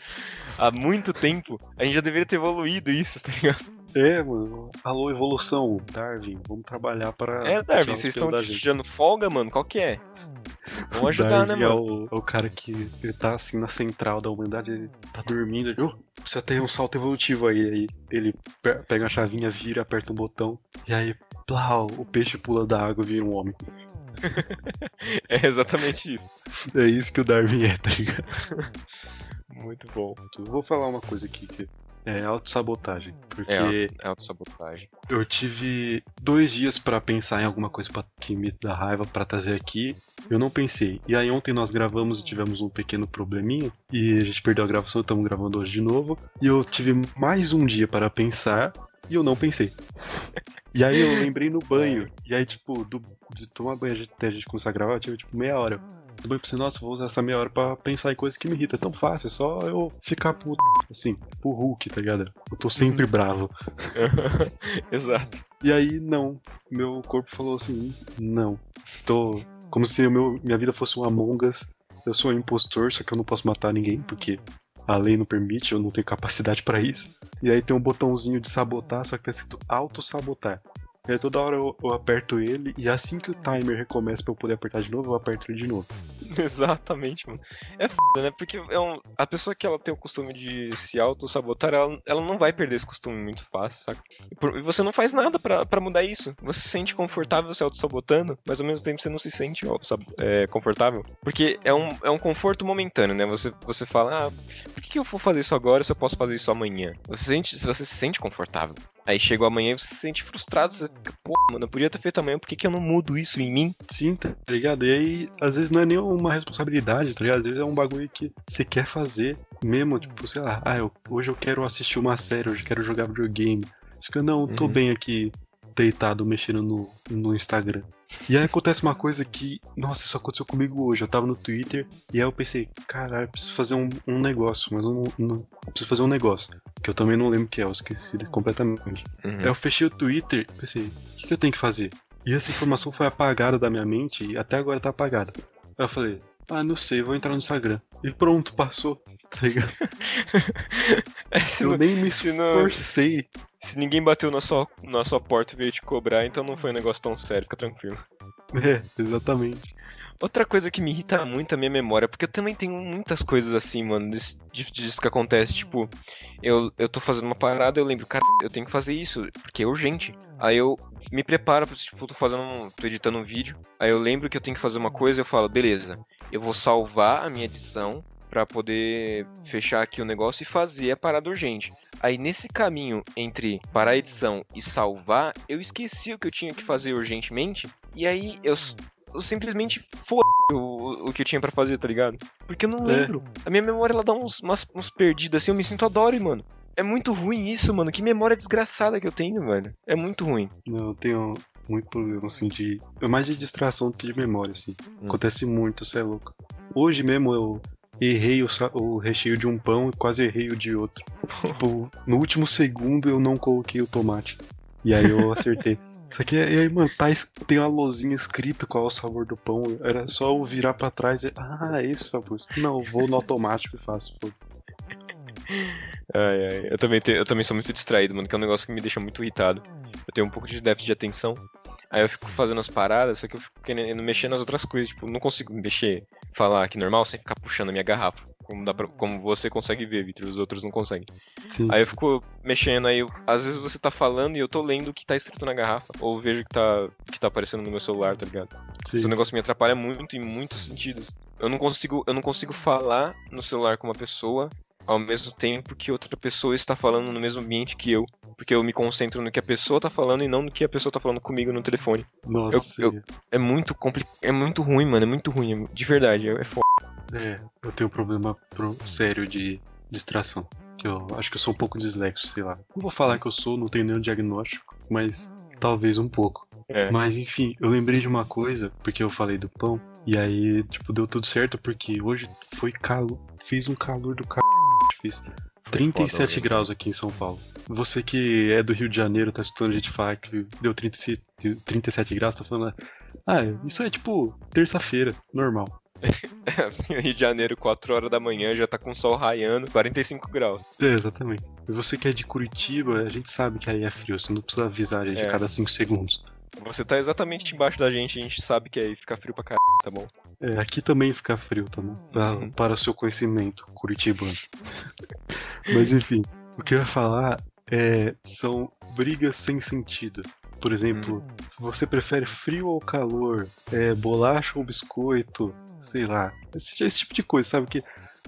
Há muito tempo, a gente já deveria ter evoluído isso, tá ligado? É, mano. Alô, evolução. Darwin, vamos trabalhar para. É, Darwin, vocês estão tirando folga, mano? Qual que é? Vamos ajudar, né, Darwin é mano? o, é o cara que ele tá assim na central da humanidade, ele tá dormindo, ele, "Oh, precisa ter um salto evolutivo aí. Aí ele pe- pega a chavinha, vira, aperta um botão, e aí, plau, o peixe pula da água e vira um homem. *laughs* É exatamente isso. É isso que o Darwin é, tá ligado? Muito bom. Eu vou falar uma coisa aqui que é autossabotagem. Porque É, é autossabotagem. eu tive dois dias pra pensar em alguma coisa pra, que me dá raiva pra trazer aqui. Eu não pensei. E aí ontem nós gravamos e tivemos um pequeno probleminha. E a gente perdeu a gravação, estamos gravando hoje de novo. E eu tive mais um dia para pensar e eu não pensei. E aí eu lembrei no banho. *laughs* E aí, tipo, do, de tomar banho até a gente começar a gravar, eu tive tipo meia hora. Banho eu pensei, nossa, vou usar essa meia hora pra pensar em coisas que me irritam. É tão fácil, é só eu ficar puto, assim, pro Hulk, tá ligado? Eu tô sempre bravo. *laughs* Exato. E aí, não. Meu corpo falou assim, não. Tô. Como se meu, minha vida fosse um Among Us. Eu sou um impostor, só que eu não posso matar ninguém, porque a lei não permite, eu não tenho capacidade pra isso. E aí tem um botãozinho de sabotar, só que tá escrito auto-sabotar. Aí toda hora eu, eu aperto ele, e assim que o timer recomeça pra eu poder apertar de novo, eu aperto ele de novo. *laughs* Exatamente, mano. É foda, né? Porque é um- a pessoa que ela tem o costume de se auto-sabotar, ela, ela não vai perder esse costume muito fácil, saca? E, por- e você não faz nada pra mudar isso. Você se sente confortável se auto-sabotando, mas ao mesmo tempo você não se sente auto-sab- é, confortável. Porque é um, é um conforto momentâneo, né? Você, você fala, ah, por que, que eu vou fazer isso agora se eu posso fazer isso amanhã? Você, sente, você se sente confortável. Aí chega o amanhã e você se sente frustrado. Você pô, mano, eu podia ter feito amanhã, por que, que eu não mudo isso em mim? Sim, tá ligado? E aí, às vezes não é nem uma responsabilidade, tá ligado? Às vezes é um bagulho que você quer fazer mesmo, tipo, sei lá, ah, eu- hoje eu quero assistir uma série, hoje eu quero jogar videogame. Acho que eu não, tô Uhum. bem aqui, deitado, mexendo no, no Instagram. E aí acontece uma coisa que, nossa, isso aconteceu comigo hoje. Eu tava no Twitter e aí eu pensei, caralho, preciso fazer um, um negócio, mas eu não, não- eu preciso fazer um negócio. Que eu também não lembro o que é, eu esqueci completamente. Uhum. Aí eu fechei o Twitter e pensei, o que, que eu tenho que fazer? E essa informação foi apagada da minha mente e até agora tá apagada. Aí eu falei, ah, não sei, vou entrar no Instagram. E pronto, passou. Tá ligado? *laughs* É, se, Eu não- nem me esforcei. se ninguém bateu na sua, na sua porta e veio te cobrar, então não foi um negócio tão sério, fica tranquilo. É, exatamente. Outra coisa que me irrita muito a minha memória, porque eu também tenho muitas coisas assim, mano, disso, disso que acontece. Tipo, eu, eu tô fazendo uma parada, eu lembro, cara, eu tenho que fazer isso, porque é urgente. Aí eu me preparo, tipo, tô fazendo, um- tô editando um vídeo, aí eu lembro que eu tenho que fazer uma coisa eu falo, beleza, eu vou salvar a minha edição pra poder fechar aqui o negócio e fazer a parada urgente. Aí nesse caminho entre parar a edição e salvar, eu esqueci o que eu tinha que fazer urgentemente, e aí eu, eu simplesmente foda o, o que eu tinha pra fazer, tá ligado? Porque eu não É. lembro. A minha memória ela dá uns, umas, uns perdidos assim, eu me sinto a Dory, mano. É muito ruim isso, mano. Que memória desgraçada que eu tenho, velho. É muito ruim. Não, eu tenho muito problema, assim, de. É mais de distração do que de memória, assim. Hum. Acontece muito, você é louco. Hoje mesmo eu errei o, o recheio de um pão e quase errei o de outro. *laughs* tipo, no último segundo eu não coloquei o tomate. E aí eu acertei. *laughs* Isso aqui, é- aí, mano, tá, tem uma lozinha escrito qual é o sabor do pão. Era só eu virar pra trás e. Ah, é esse sabor. Não, vou no automático e faço. pô. Ai, ai. Eu também, tenho- eu também sou muito distraído, mano, que é um negócio que me deixa muito irritado. Eu tenho um pouco de déficit de atenção. Aí eu fico fazendo as paradas, só que eu fico querendo mexer nas outras coisas. Tipo, não consigo mexer, falar aqui normal sem ficar puxando a minha garrafa. Como, dá pra, como você consegue ver, Vitor, os outros não conseguem. Sim, Aí eu fico mexendo, aí eu- às vezes você tá falando e eu tô lendo o que tá escrito na garrafa. Ou vejo que tá, que tá aparecendo no meu celular, tá ligado? sim, Esse negócio me atrapalha muito em muitos sentidos. Eu não consigo, eu não consigo falar no celular com uma pessoa ao mesmo tempo que outra pessoa está falando no mesmo ambiente que eu. Porque eu me concentro no que a pessoa tá falando e não no que a pessoa tá falando comigo no telefone. Nossa, eu- É muito compli... é muito ruim, mano. É muito ruim. é- De verdade, é é foda. É, eu tenho um problema pro- sério de distração. Que eu acho que eu sou um pouco dislexo, sei lá. Não vou falar que eu sou, não tenho nenhum diagnóstico, mas talvez um pouco. É. Mas enfim, eu lembrei de uma coisa, porque eu falei do pão, e aí, tipo, deu tudo certo, porque hoje foi calor, fez um calor do c... Fez 37 hoje. graus aqui em São Paulo. Você que é do Rio de Janeiro, tá escutando a gente falar que deu 37, 37 graus, tá falando, ah, isso é tipo terça-feira, normal. *laughs* Rio de Janeiro, 4 horas da manhã, já tá com o sol raiando, 45 graus. É, exatamente. E você que é de Curitiba, a gente sabe que aí é frio, você não precisa avisar a gente É. a cada 5 segundos. Você tá exatamente embaixo da gente, a gente sabe que aí fica frio pra caralho, tá bom? É, aqui também fica frio, tá bom? Pra- Uhum. Para o seu conhecimento, curitibano. *laughs* Mas enfim, o que eu ia falar é, são brigas sem sentido. Por exemplo, Hum. você prefere frio ou calor? É, bolacha ou biscoito? Sei lá. Esse, esse tipo de coisa, sabe? Que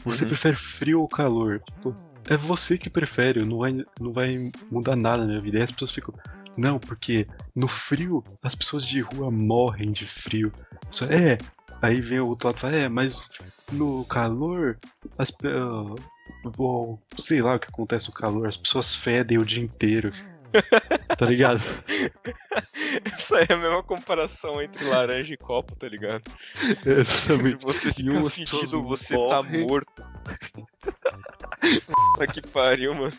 você Uhum. prefere frio ou calor? Tipo, é você que prefere, não vai, não vai mudar nada na minha vida. E as pessoas ficam. Não, porque no frio as pessoas de rua morrem de frio. Só, é, Aí vem o outro lado e fala, é, mas no calor, as, vou, sei lá o que acontece no calor, as pessoas fedem o dia inteiro. *laughs* tá ligado? Essa é a mesma comparação entre laranja e copo, tá ligado? Exatamente. Você E fica umas fedido, pessoas você tá morto. *laughs* Puta que pariu, mano.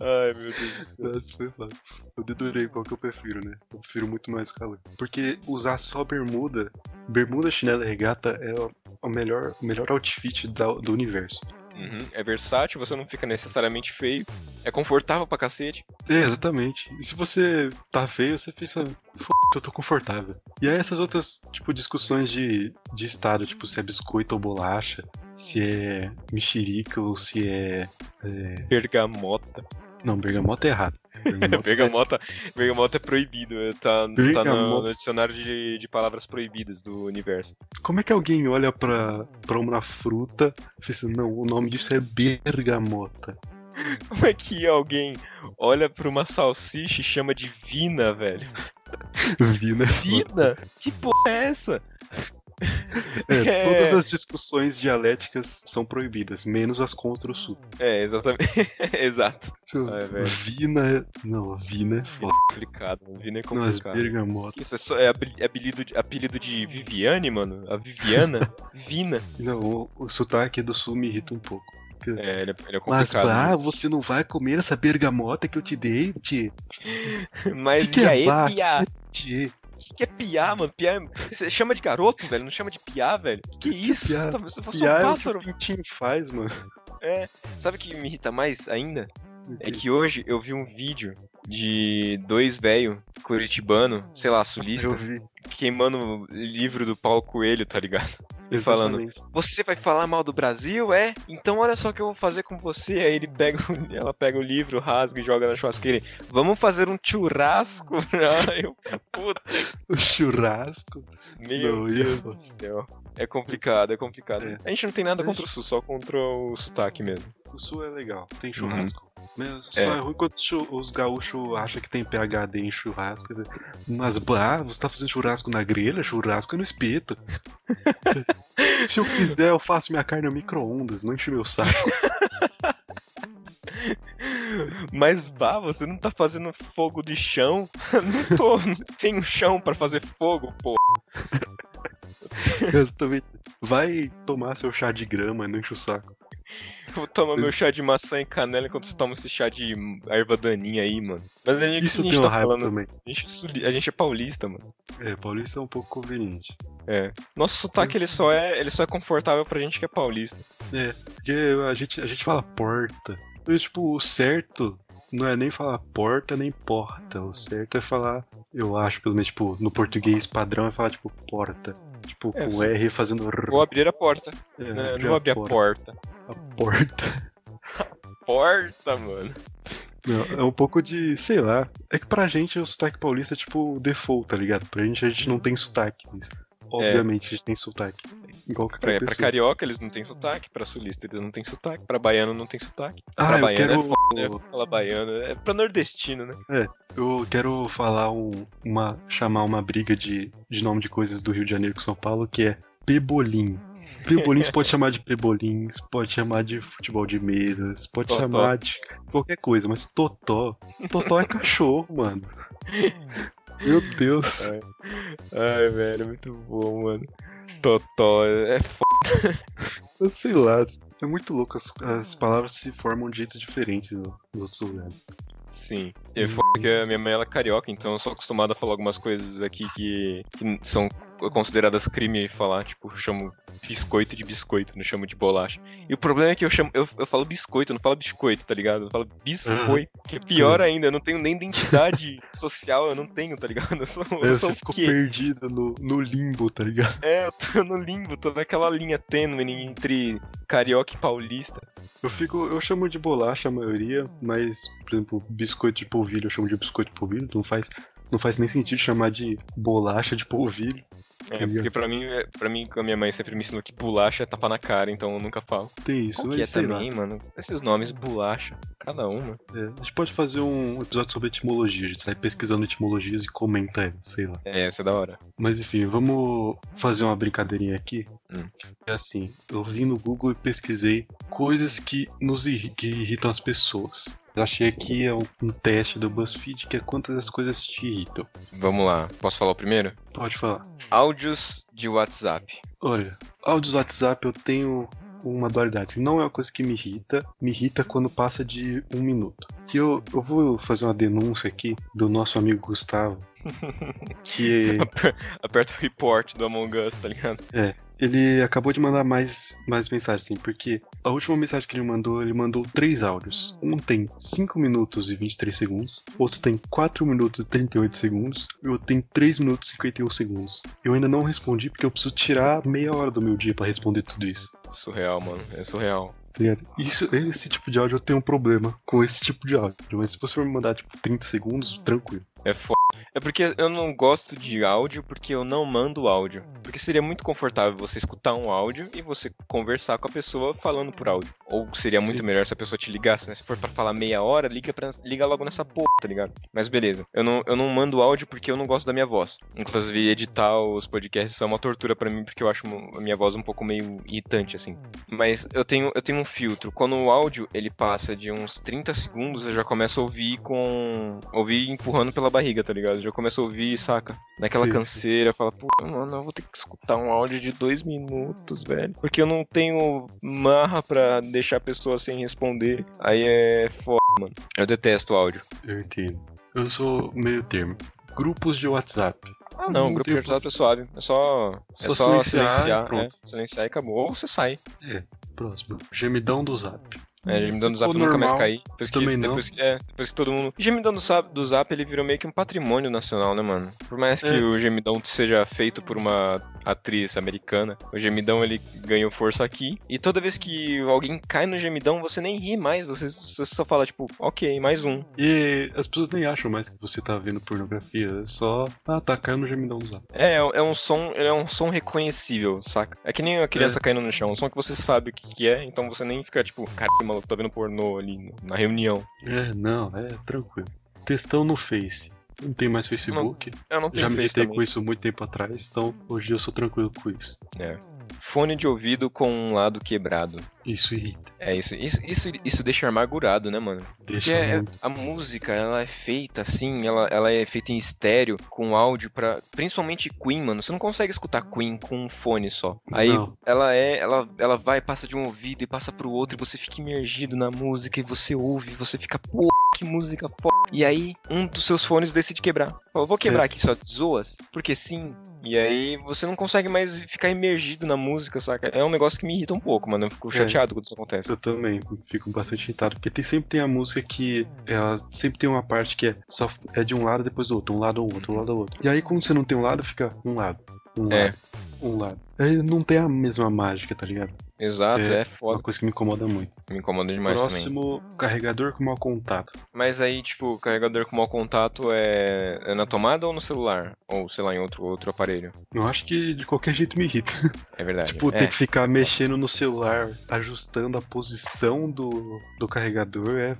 Ai, meu Deus do céu. Nossa, foi foda. Eu dedurei qual que eu prefiro, né? Eu prefiro muito mais o calor. Porque usar só bermuda, bermuda, chinela e regata é o- o melhor, o melhor outfit da- do universo. Uhum, É versátil, você não fica necessariamente feio. É confortável pra cacete. É, exatamente. E se você tá feio, você pensa, f eu tô confortável. E aí essas outras, tipo, discussões de, de estado, tipo, se é biscoito ou bolacha, se é mexerica ou se é. é- Bergamota. Não, bergamota é errado. *laughs* Bergamota Bergamota, bergamota é proibido. Tá, tá no, no dicionário de, de palavras proibidas do universo. Como é que alguém olha pra, pra uma fruta e pensa, não, o nome disso é bergamota? Como é que alguém olha pra uma salsicha e chama de vina, velho? *laughs* Vina é. Vina? Que porra é essa? É, *laughs* É. todas as discussões dialéticas são proibidas, menos as contra o sul. É, exatamente. *laughs* Exato. Velho. Vina é. Não, Vina é foda. Complicado. Vina é Não, as complicado. Isso é, só, é apel- apelido, de- apelido de Viviane, mano? A Viviana? *laughs* Vina. Não, o, o sotaque do sul me irrita um pouco. É, ele é, ele é Mas, complicado. ah, né? você não vai comer essa bergamota que eu te dei, tchê? Mas que que e é aí? Que, que é piá, mano? Piá é- Você chama de garoto, velho? Não chama de piá, velho? Que, que isso? piá? Tá- Você fosse um é o que pássaro. o pintinho faz, mano. É. Sabe o que me irrita mais ainda? É que hoje eu vi um vídeo de dois velho curitibano, sei lá, sulista, queimando livro do Paulo Coelho, tá ligado? E falando, Exatamente. Você vai falar mal do Brasil, é? Então olha só o que eu vou fazer com você. Aí ele pega, o- *laughs* ela pega o livro, rasga e joga na churrasqueira. Vamos fazer um churrasco? *laughs* Ah, eu, puta, O *laughs* churrasco. meu Não, Deus do céu. É complicado, é complicado. É. A gente não tem nada contra o Sul, só contra o sotaque mesmo. O sul é legal, tem churrasco. Mas só É. é ruim quando os gaúchos acham que tem PHD em churrasco. né? Mas, bah, você tá fazendo churrasco na grelha? Churrasco é no espeto. *laughs* Se eu quiser, eu faço minha carne no micro-ondas, não enche meu saco. Mas, bah, você não tá fazendo fogo de chão? *laughs* não tô, não tenho chão pra fazer fogo, pô. *laughs* Exatamente. Vai tomar seu chá de grama, não enche o saco. Vou tomar meu chá de maçã e canela enquanto você toma esse chá de erva daninha aí, mano. Mas a gente, Isso a gente tenho tá raiva falando. também. A gente, é suli- a gente é paulista, mano. É, Paulista é um pouco conveniente. É. Nosso sotaque ele só é, ele só é confortável pra gente que é paulista. É, porque a gente, a gente fala porta. Mas, tipo, o certo não é nem falar porta nem porta. O certo é falar, eu acho, pelo menos, tipo, no português padrão é falar, tipo, porta. Tipo, É, com R fazendo. Vou abrir a porta. É, né? abrir Não vou abrir a porta. A porta. *laughs* Porta, mano. Não, é um pouco de, sei lá. É que pra gente o sotaque paulista é tipo o default, tá ligado? Pra gente a gente não tem sotaque. Mas, obviamente a gente tem sotaque. Igual Pra, qualquer pra pessoa. carioca eles não têm sotaque, pra sulista eles não têm sotaque, pra baiano não tem sotaque. Ah, pra eu baiano quero, é foda, né? Fala baiano, é pra nordestino, né? eu quero falar um, uma. chamar uma briga de, de nome de coisas do Rio de Janeiro com São Paulo, que é Pebolim. Pebolim você pode chamar de Pebolim, você pode chamar de futebol de mesa, você pode Totó. chamar de qualquer coisa, mas Totó. Totó é cachorro, mano. *laughs* Meu Deus. É. Ai, velho, muito bom, mano. Totó, é foda. Eu sei lá. É muito louco, as, as palavras se formam de jeitos diferentes no- nos outros lugares. Sim. E é foda que a minha mãe ela é carioca, então eu sou acostumado a falar algumas coisas aqui que, que são consideradas crime falar, tipo, eu chamo biscoito de biscoito, não chamo de bolacha. E o problema é que eu chamo, eu, eu falo biscoito, eu não falo biscoito, tá ligado? Eu falo biscoito, que é pior ainda, eu não tenho nem identidade *laughs* social, eu não tenho, tá ligado? Eu sou, eu Aí sou você ficou quê? perdido no, no limbo, tá ligado? É, eu tô no limbo, tô naquela linha tênue entre carioca e paulista. Eu fico. Eu chamo de bolacha a maioria, mas, por exemplo, biscoito de polvilho eu chamo de biscoito de polvilho, não faz. Não faz nem sentido chamar de bolacha de polvilho. É, Entendeu? porque pra mim, é- pra mim, a minha mãe sempre me ensinou que bolacha é tapa na cara, então eu nunca falo. Tem isso, Qual mas que é sei lá. também, mano? Esses nomes, bolacha, cada uma. É, a gente pode fazer um episódio sobre etimologia, a gente sai pesquisando etimologias e comenta elas, sei lá. É, essa é da hora. Mas enfim, vamos fazer uma brincadeirinha aqui. Hum. É assim, eu vim no Google e pesquisei coisas que nos irri- que irritam as pessoas. Eu achei aqui é um, teste do BuzzFeed que é quantas das coisas te irritam. Vamos lá, posso falar o primeiro? Pode falar. Áudios de WhatsApp. Olha, áudios do WhatsApp eu tenho uma dualidade. Não é uma coisa que me irrita, me irrita quando passa de um minuto. E eu, eu vou fazer uma denúncia aqui do nosso amigo Gustavo. Que *laughs* Aper- Aperta o report do Among Us, tá ligado? ele acabou de mandar mais, mais mensagens, assim, porque a última mensagem que ele mandou, ele mandou três áudios. Um tem 5 minutos e 23 segundos, outro tem 4 minutos e 38 segundos, e outro tem 3 minutos e 51 segundos. Eu ainda não respondi porque eu preciso tirar meia hora do meu dia pra responder tudo isso. Surreal, mano. É surreal. Tá? Isso, esse tipo de áudio eu tenho um problema com esse tipo de áudio. Mas se você for me mandar, tipo, 30 segundos, tranquilo. É foda. É porque eu não gosto de áudio porque eu não mando áudio. Porque seria muito confortável você escutar um áudio e você conversar com a pessoa falando por áudio. Ou seria muito Sim. melhor se a pessoa te ligasse, né? Se for pra falar meia hora, liga, pra, liga logo nessa porra, tá ligado? Mas beleza. Eu não, eu não mando áudio porque eu não gosto da minha voz. Inclusive, editar os podcasts é uma tortura pra mim porque eu acho a minha voz um pouco meio irritante, assim. Mas eu tenho, eu tenho um filtro. Quando o áudio ele passa de uns 30 segundos, eu já começo a ouvir com. ouvir empurrando pela barriga, tá ligado? Já começo a ouvir, saca? Naquela Sim, sim. canseira, fala, pô, mano, eu vou ter que escutar um áudio de dois minutos, velho. Porque eu não tenho marra pra deixar a pessoa sem responder. Aí é foda, mano. Eu detesto áudio. Eu entendo. Eu sou meio termo. Grupos de WhatsApp. Ah, não, Não grupo de WhatsApp é suave. É só, é Só só silenciar silenciar, e pronto. é, silenciar e acabou. Ou você sai. Gemidão. Gemidão do Zap. É, gemidão do Zap nunca mais cair. Depois que, Também não. depois, que- é, depois que todo mundo. O gemidão do Zap, do Zap ele virou meio que um patrimônio nacional, né, mano? Por mais que É. o gemidão seja feito por uma atriz americana, o gemidão ele ganhou força aqui. E toda vez que alguém cai no gemidão, você nem ri mais. Você, você só fala, tipo, ok, mais um. E as pessoas nem acham mais que você tá vendo pornografia. É só. Ah, tá no gemidão do Zap. É, é um som, é um som reconhecível, saca? É que nem a criança caindo no chão, um som que você sabe o que, que é, então você nem fica tipo, caralho, maluco, tá vendo pornô ali na reunião. É, não, é tranquilo. Textão no Face. Não tem mais Facebook. Eu não tenho Já me Face irritei também. com isso muito tempo atrás, então hoje eu sou tranquilo com isso. É. Fone de ouvido com um lado quebrado. Isso irrita. É, isso, isso, isso, isso deixa amargurado, né, mano? Porque Deixa é- muito. a música, ela é feita assim, ela, ela é feita em estéreo, com áudio pra. Principalmente Queen, mano. Você não consegue escutar Queen com um fone só. Aí Não. ela é. Ela, ela vai, passa de um ouvido e passa pro outro, e você fica imergido na música, e você ouve, você fica, pô, que música f... E aí, um dos seus fones decide quebrar. Fala, vou quebrar é. aqui só de zoas, porque sim. E aí você não consegue mais ficar imergido na música, saca? É um negócio que me irrita um pouco, mano. Eu fico é. chateado quando isso acontece. Eu também fico bastante irritado, porque tem, sempre tem a música que ela sempre tem uma parte que é só é de um lado depois do outro, um lado ou outro, um lado ou outro. E aí quando você não tem um lado, fica um lado, um é. lado, um lado. Aí não tem a mesma mágica, tá ligado? Exato, é, é foda. Uma coisa que me incomoda muito. Me incomoda demais Próximo, também. carregador com mau contato. Mas aí, tipo, carregador com mau contato é... é na tomada ou no celular? Ou, sei lá, em outro, outro aparelho? Eu acho que de qualquer jeito me irrita. É verdade. tipo, é. ter que ficar mexendo no celular, ajustando a posição do, do carregador é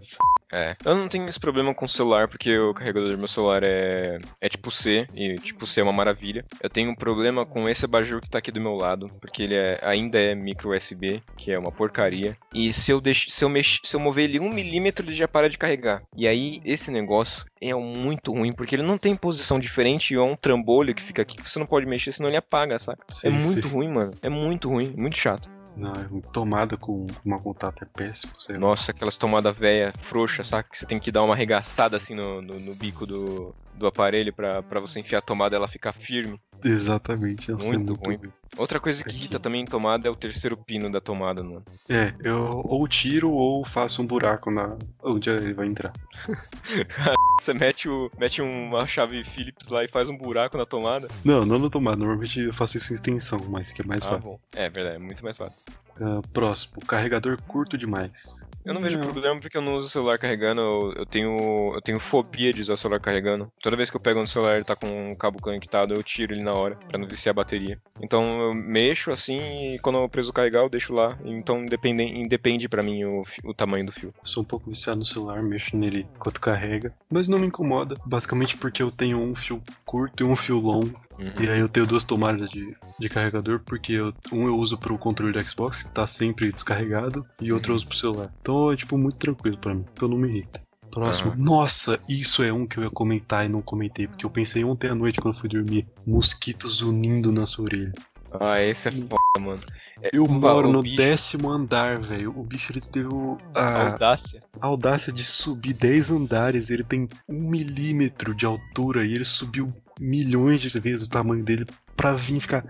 é. Eu não tenho esse problema com o celular, porque o carregador do meu celular é, é tipo C, e tipo C é uma maravilha. Eu tenho um problema com esse abajur que tá aqui do meu lado, porque ele é, ainda é micro USB, que é uma porcaria. E se eu, se eu, mex, se eu mover ele um milímetro, ele já para de carregar. E aí, esse negócio é muito ruim, porque ele não tem posição diferente e é um trambolho que fica aqui que você não pode mexer, senão ele apaga, saca? Sim, é muito sim. ruim, mano. É muito ruim, muito chato. Não, tomada com uma contato é péssimo. Nossa, aquelas tomadas velha, frouxa, saca? Que você tem que dar uma arregaçada assim no, no, no bico do, do aparelho para você enfiar a tomada ela ficar firme. Exatamente. Muito, muito ruim. Outra coisa que irrita também em tomada é o terceiro pino da tomada, mano. É, eu ou tiro ou faço um buraco na onde ele vai entrar. *laughs* você mete, o, mete uma chave Phillips lá e faz um buraco na tomada? Não, não na tomada. Normalmente eu faço isso em extensão, mas que é mais ah, fácil. Bom. É verdade, é muito mais fácil. Uh, próximo, carregador curto demais. Eu não vejo não. problema porque eu não uso o celular carregando, eu, eu, tenho, eu tenho fobia de usar o celular carregando. Toda vez que eu pego no celular e ele tá com o cabo conectado, eu tiro ele na hora, pra não viciar a bateria. Então eu mexo assim e quando eu preciso carregar, eu deixo lá. Então independe, independe pra mim o, o tamanho do fio. sou um pouco viciado no celular, mexo nele enquanto carrega. Mas não me incomoda, basicamente porque eu tenho um fio curto e um fio longo. Uhum. E aí eu tenho duas tomadas de, de carregador, porque eu, um eu uso pro controle do Xbox, que tá sempre descarregado, e outro eu uso pro celular. Então é tipo muito tranquilo para mim, então não me irrita. Próximo. Uhum. Nossa, isso é um que eu ia comentar e não comentei, porque eu pensei ontem à noite quando fui dormir. Mosquitos unindo na sua orelha. Ah, esse é foda, mano. É, eu moro no bicho... décimo andar, velho. O bicho ele teve a... audácia. a audácia de subir 10 andares. Ele tem um milímetro de altura e ele subiu milhões de vezes o tamanho dele pra vir ficar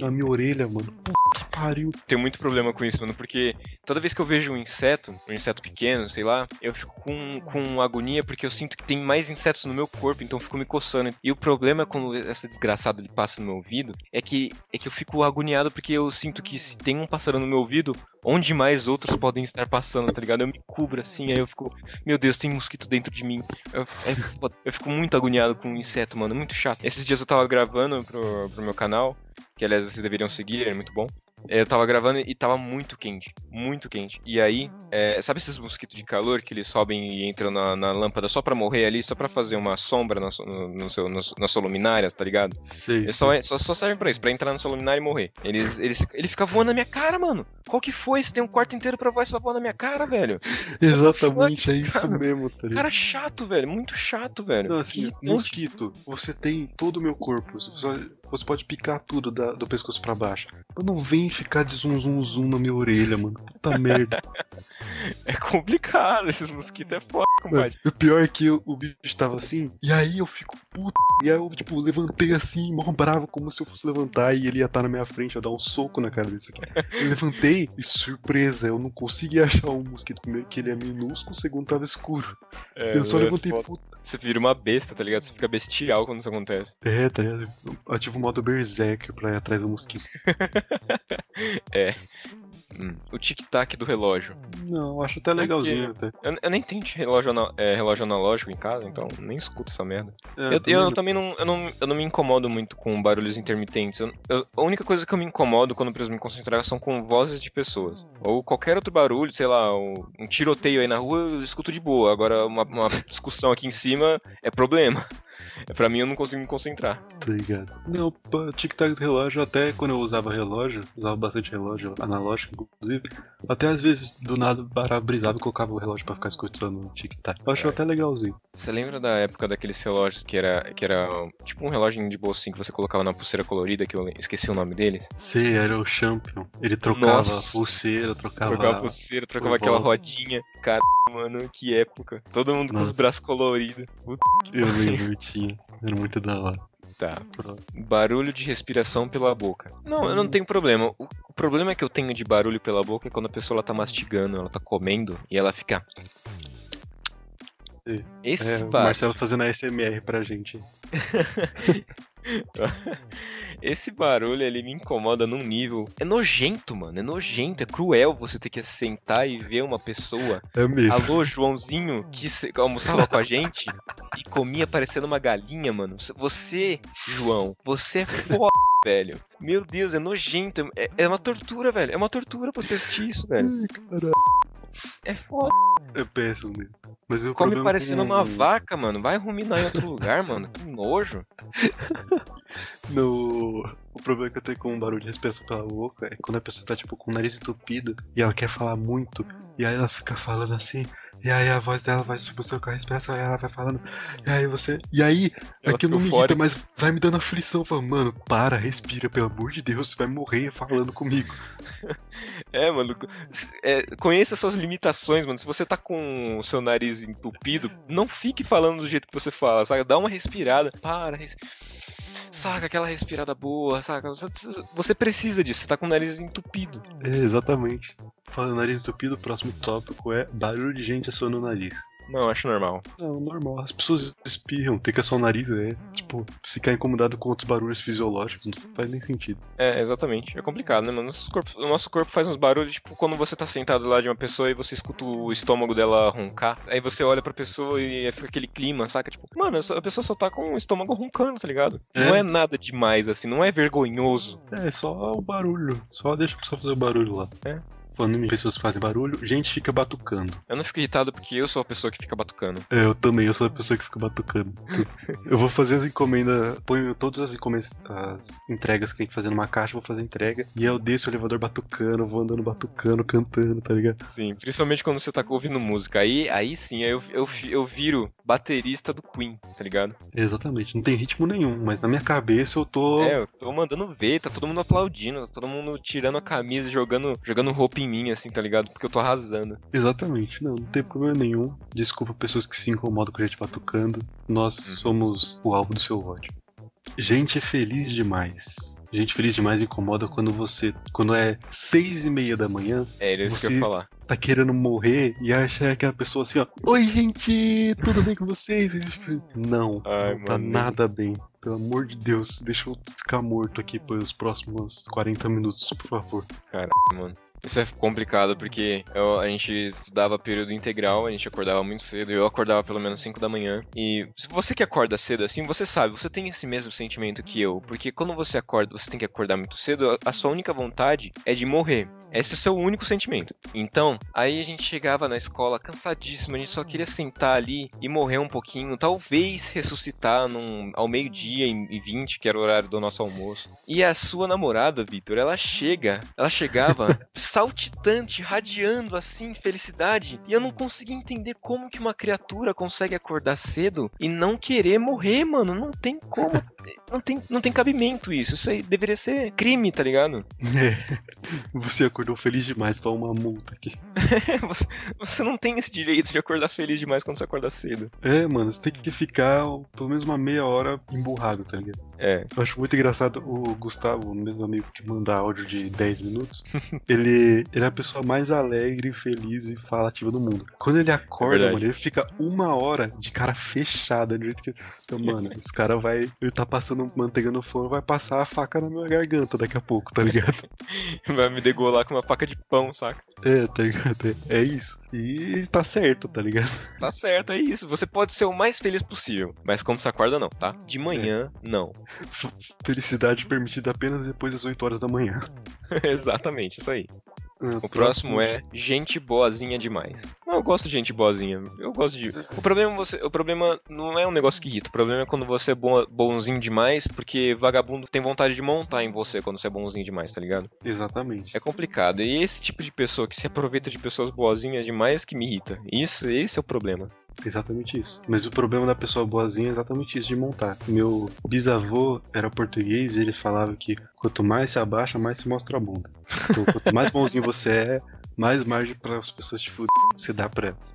na minha orelha, mano. Puta pariu. Tenho muito problema com isso, mano, porque toda vez que eu vejo um inseto, um inseto pequeno, sei lá, eu fico com, com agonia porque eu sinto que tem mais insetos no meu corpo, então eu fico me coçando. E o problema quando essa desgraçada ele passa no meu ouvido é que, é que eu fico agoniado porque eu sinto que se tem um pássaro no meu ouvido, onde mais outros podem estar passando, tá ligado? Eu me cubro assim, aí eu fico, meu Deus, tem mosquito dentro de mim. Eu, é, eu fico muito agoniado com um inseto, mano, muito chato. Esses dias eu tava gravando pro, pro meu canal, que aliás vocês deveriam seguir, é muito bom. Eu tava gravando e tava muito quente, muito quente. E aí, é, sabe esses mosquitos de calor que eles sobem e entram na, na lâmpada só pra morrer ali, só pra fazer uma sombra na, no, no seu, no, na sua luminária, tá ligado? Sim. Eles só, só, só, servem pra isso, pra entrar na sua luminária e morrer. Eles, eles, ele fica voando na minha cara, mano. Qual que foi? Você tem um quarto inteiro pra voar e você vai voar na minha cara, velho. *laughs* Exatamente, é isso cara. mesmo, tá ligado? Cara chato, velho. Muito chato, velho. Não, assim, que mosquito, você tem todo o meu corpo. Você você pode picar tudo da, do pescoço para baixo. Mas não vem ficar de zum zum zum na minha orelha, mano. Puta *laughs* merda. É complicado, esses mosquitos é foda, compadre. O pior é que o bicho tava assim, e aí eu fico puto. E aí eu, tipo, levantei assim, mó bravo, como se eu fosse levantar e ele ia estar na minha frente, ia dar um soco na cara desse aqui. Eu levantei e surpresa, eu não consegui achar um mosquito. Primeiro que ele é minúsculo, segundo tava escuro. É, eu só é levantei, foda. puta. Você vira uma besta, tá ligado? Você fica bestial quando isso acontece. É, tá ligado? Ativo o modo berserker pra ir atrás do mosquito. *laughs* é. Hum. O tic-tac do relógio. Não, acho até legalzinho. Até. Eu, eu, nem tenho relógio, é, relógio analógico em casa, então nem escuto essa merda. É, eu, também, eu, também não, eu, não, eu não me incomodo muito com barulhos intermitentes. Eu, a única coisa que eu me incomodo quando preciso me concentrar são com vozes de pessoas. Ou qualquer outro barulho, sei lá, um, um tiroteio aí na rua, eu escuto de boa. Agora, uma, uma discussão aqui em cima é problema. Pra mim, eu não consigo me concentrar. Tá ligado? Não, tic-tac do relógio, até quando eu usava relógio, usava bastante relógio analógico, inclusive, até às vezes do nada parava, brisava e colocava o relógio pra ficar escutando o tic-tac. Eu achava até legalzinho. Você lembra da época daqueles relógios que era, que era tipo um relógio de bolsinho que você colocava na pulseira colorida, que eu esqueci o nome deles? Sei, era o Champion. Ele trocava Nossa. pulseira, trocava. Trocava pulseira, trocava aquela volta. rodinha. Cara, mano, que época. Todo mundo com os Nossa. braços coloridos. Puta que Eu lembro, tinha. Era muito da hora. Tá. Barulho de respiração pela boca. Não, eu não tenho problema. O, o problema que eu tenho de barulho pela boca é quando a pessoa ela tá mastigando, ela tá comendo e ela fica. Sim. Esse É, o. Marcelo fazendo a SMR pra gente. *laughs* Esse barulho ele me incomoda num nível. É nojento, mano. É nojento, é cruel você ter que sentar e ver uma pessoa. É mesmo. Alô, Joãozinho, que almoçava com a gente e comia parecendo uma galinha, mano. Você, João, você é foda, velho. Meu Deus, é nojento. É, é uma tortura, velho. É uma tortura você assistir isso, velho. É foda. É péssimo mesmo. Mas o Come problema parecendo com- uma vaca, mano. Vai ruminar em outro lugar, mano. Que nojo. *laughs* No... O problema que eu tenho com o barulho de respiração pela boca é quando a pessoa tá, tipo, com o nariz entupido e ela quer falar muito. E aí ela fica falando assim. E aí a voz dela vai subir com a respiração e ela vai falando. E aí você. E aí, Ela aquilo fica me irrita, eufórica. mas vai me dando aflição. Falando, mano, para, respira, pelo amor de Deus, você vai morrer falando comigo. *laughs* É, mano. é, conheça suas limitações, mano. Se você tá com o seu nariz entupido, não fique falando do jeito que você fala, saca? Dá uma respirada. Para, res... saca? Aquela respirada boa, saca? Você, precisa disso, você tá com o nariz entupido. É, exatamente. Falando nariz entupido, o próximo tópico é barulho de gente assoando o nariz. Não, acho normal. Não, normal. As pessoas espirram, tem que assoar o nariz, é. Tipo, ficar incomodado com outros barulhos fisiológicos não faz nem sentido. É, exatamente. É complicado, né, mano? Nosso corpo- o nosso corpo faz uns barulhos, tipo, quando você tá sentado lá de uma pessoa e você escuta o estômago dela roncar. Aí você olha pra pessoa e fica aquele clima, saca? Tipo, mano, a pessoa só tá com o estômago roncando, tá ligado? É. Não é nada demais, assim, não é vergonhoso. É, só o barulho. Só deixa a pessoa fazer o barulho lá. É. Falando em pessoas fazem barulho, gente fica batucando. Eu não fico irritado porque eu sou a pessoa que fica batucando. É, eu também, eu sou a pessoa que fica batucando. *laughs* eu vou fazer as encomendas, ponho todas as encomendas, as entregas que tem que fazer numa caixa, vou fazer entrega. E eu desço o elevador batucando, vou andando batucando, cantando, tá ligado? Sim, principalmente quando você tá ouvindo música. Aí, aí sim, aí eu, eu, eu viro baterista do Queen, tá ligado? Exatamente, não tem ritmo nenhum, mas na minha cabeça eu tô. É, eu tô mandando ver, tá todo mundo aplaudindo, tá todo mundo tirando a camisa jogando, jogando roupa em mim, assim, tá ligado? Porque eu tô arrasando. Exatamente, não, não tem problema nenhum. Desculpa pessoas que se incomodam com a gente batucando. Nós Uhum. somos o alvo do seu ódio. Gente feliz demais. Gente feliz demais incomoda quando você. Quando é seis e meia da manhã, É, era isso que eu Você- ia falar. tá querendo morrer e acha aquela pessoa assim, ó. Oi, gente! Tudo bem com vocês? Não, Ai, não tá mano. nada bem. Pelo amor de Deus, deixa eu ficar morto aqui pelos próximos 40 minutos, por favor. mano. Isso é complicado porque eu- a gente estudava período integral, a gente acordava muito cedo, eu acordava pelo menos 5 da manhã. E se você que acorda cedo assim, você sabe, você tem esse mesmo sentimento que eu. Porque quando você acorda, você tem que acordar muito cedo, a- sua única vontade é de morrer. Esse é o seu único sentimento. Então, aí a gente chegava na escola cansadíssimo, a gente só queria sentar ali e morrer um pouquinho, talvez ressuscitar num, ao meio-dia e 20, que era o horário do nosso almoço. E a sua namorada, Vitor, ela chega, ela chegava *laughs* saltitante, radiando assim, felicidade. E eu não conseguia entender como que uma criatura consegue acordar cedo e não querer morrer, mano. Não tem como. *laughs* Não tem, não tem cabimento isso. Isso aí deveria ser crime, tá ligado? É, você acordou feliz demais, toma uma multa aqui. *laughs* você, você não tem esse direito de acordar feliz demais quando você acorda cedo. É, mano, você tem que ficar pelo menos uma meia hora emburrado, tá ligado? É. Eu acho muito engraçado o Gustavo, o mesmo amigo que manda áudio de 10 minutos. *laughs* ele, ele é a pessoa mais alegre, feliz e falativa do mundo. Quando ele acorda, verdade. mano, ele fica uma hora de cara fechada, do jeito que. Então, mano, esse cara vai. Ele tá passando manteiga no forno, vai passar a faca na minha garganta daqui a pouco, tá ligado? *laughs* Vai me degolar com uma faca de pão, saca? É, tá ligado? É, é isso. E tá certo, tá ligado? Tá certo, é isso. Você pode ser o mais feliz possível. Mas quando você acorda, não, tá? De manhã, não. *laughs* Felicidade permitida apenas depois das 8 horas da manhã. *laughs* Exatamente, isso aí. Ah, O próximo é gente boazinha demais. Não, eu gosto de gente boazinha. Eu gosto de. O problema, é você, o problema não é um negócio que irrita. O problema é quando você é bonzinho demais, porque vagabundo tem vontade de montar em você quando você é bonzinho demais, tá ligado? Exatamente. É complicado. E esse tipo de pessoa que se aproveita de pessoas boazinhas demais que me irrita. Isso, esse é o problema. Exatamente isso. Mas o problema da pessoa boazinha é exatamente isso de montar. Meu bisavô era português e ele falava que quanto mais se abaixa, mais se mostra a bunda. Então, quanto mais bonzinho você é, mais margem para as pessoas te fuder você dá pra elas.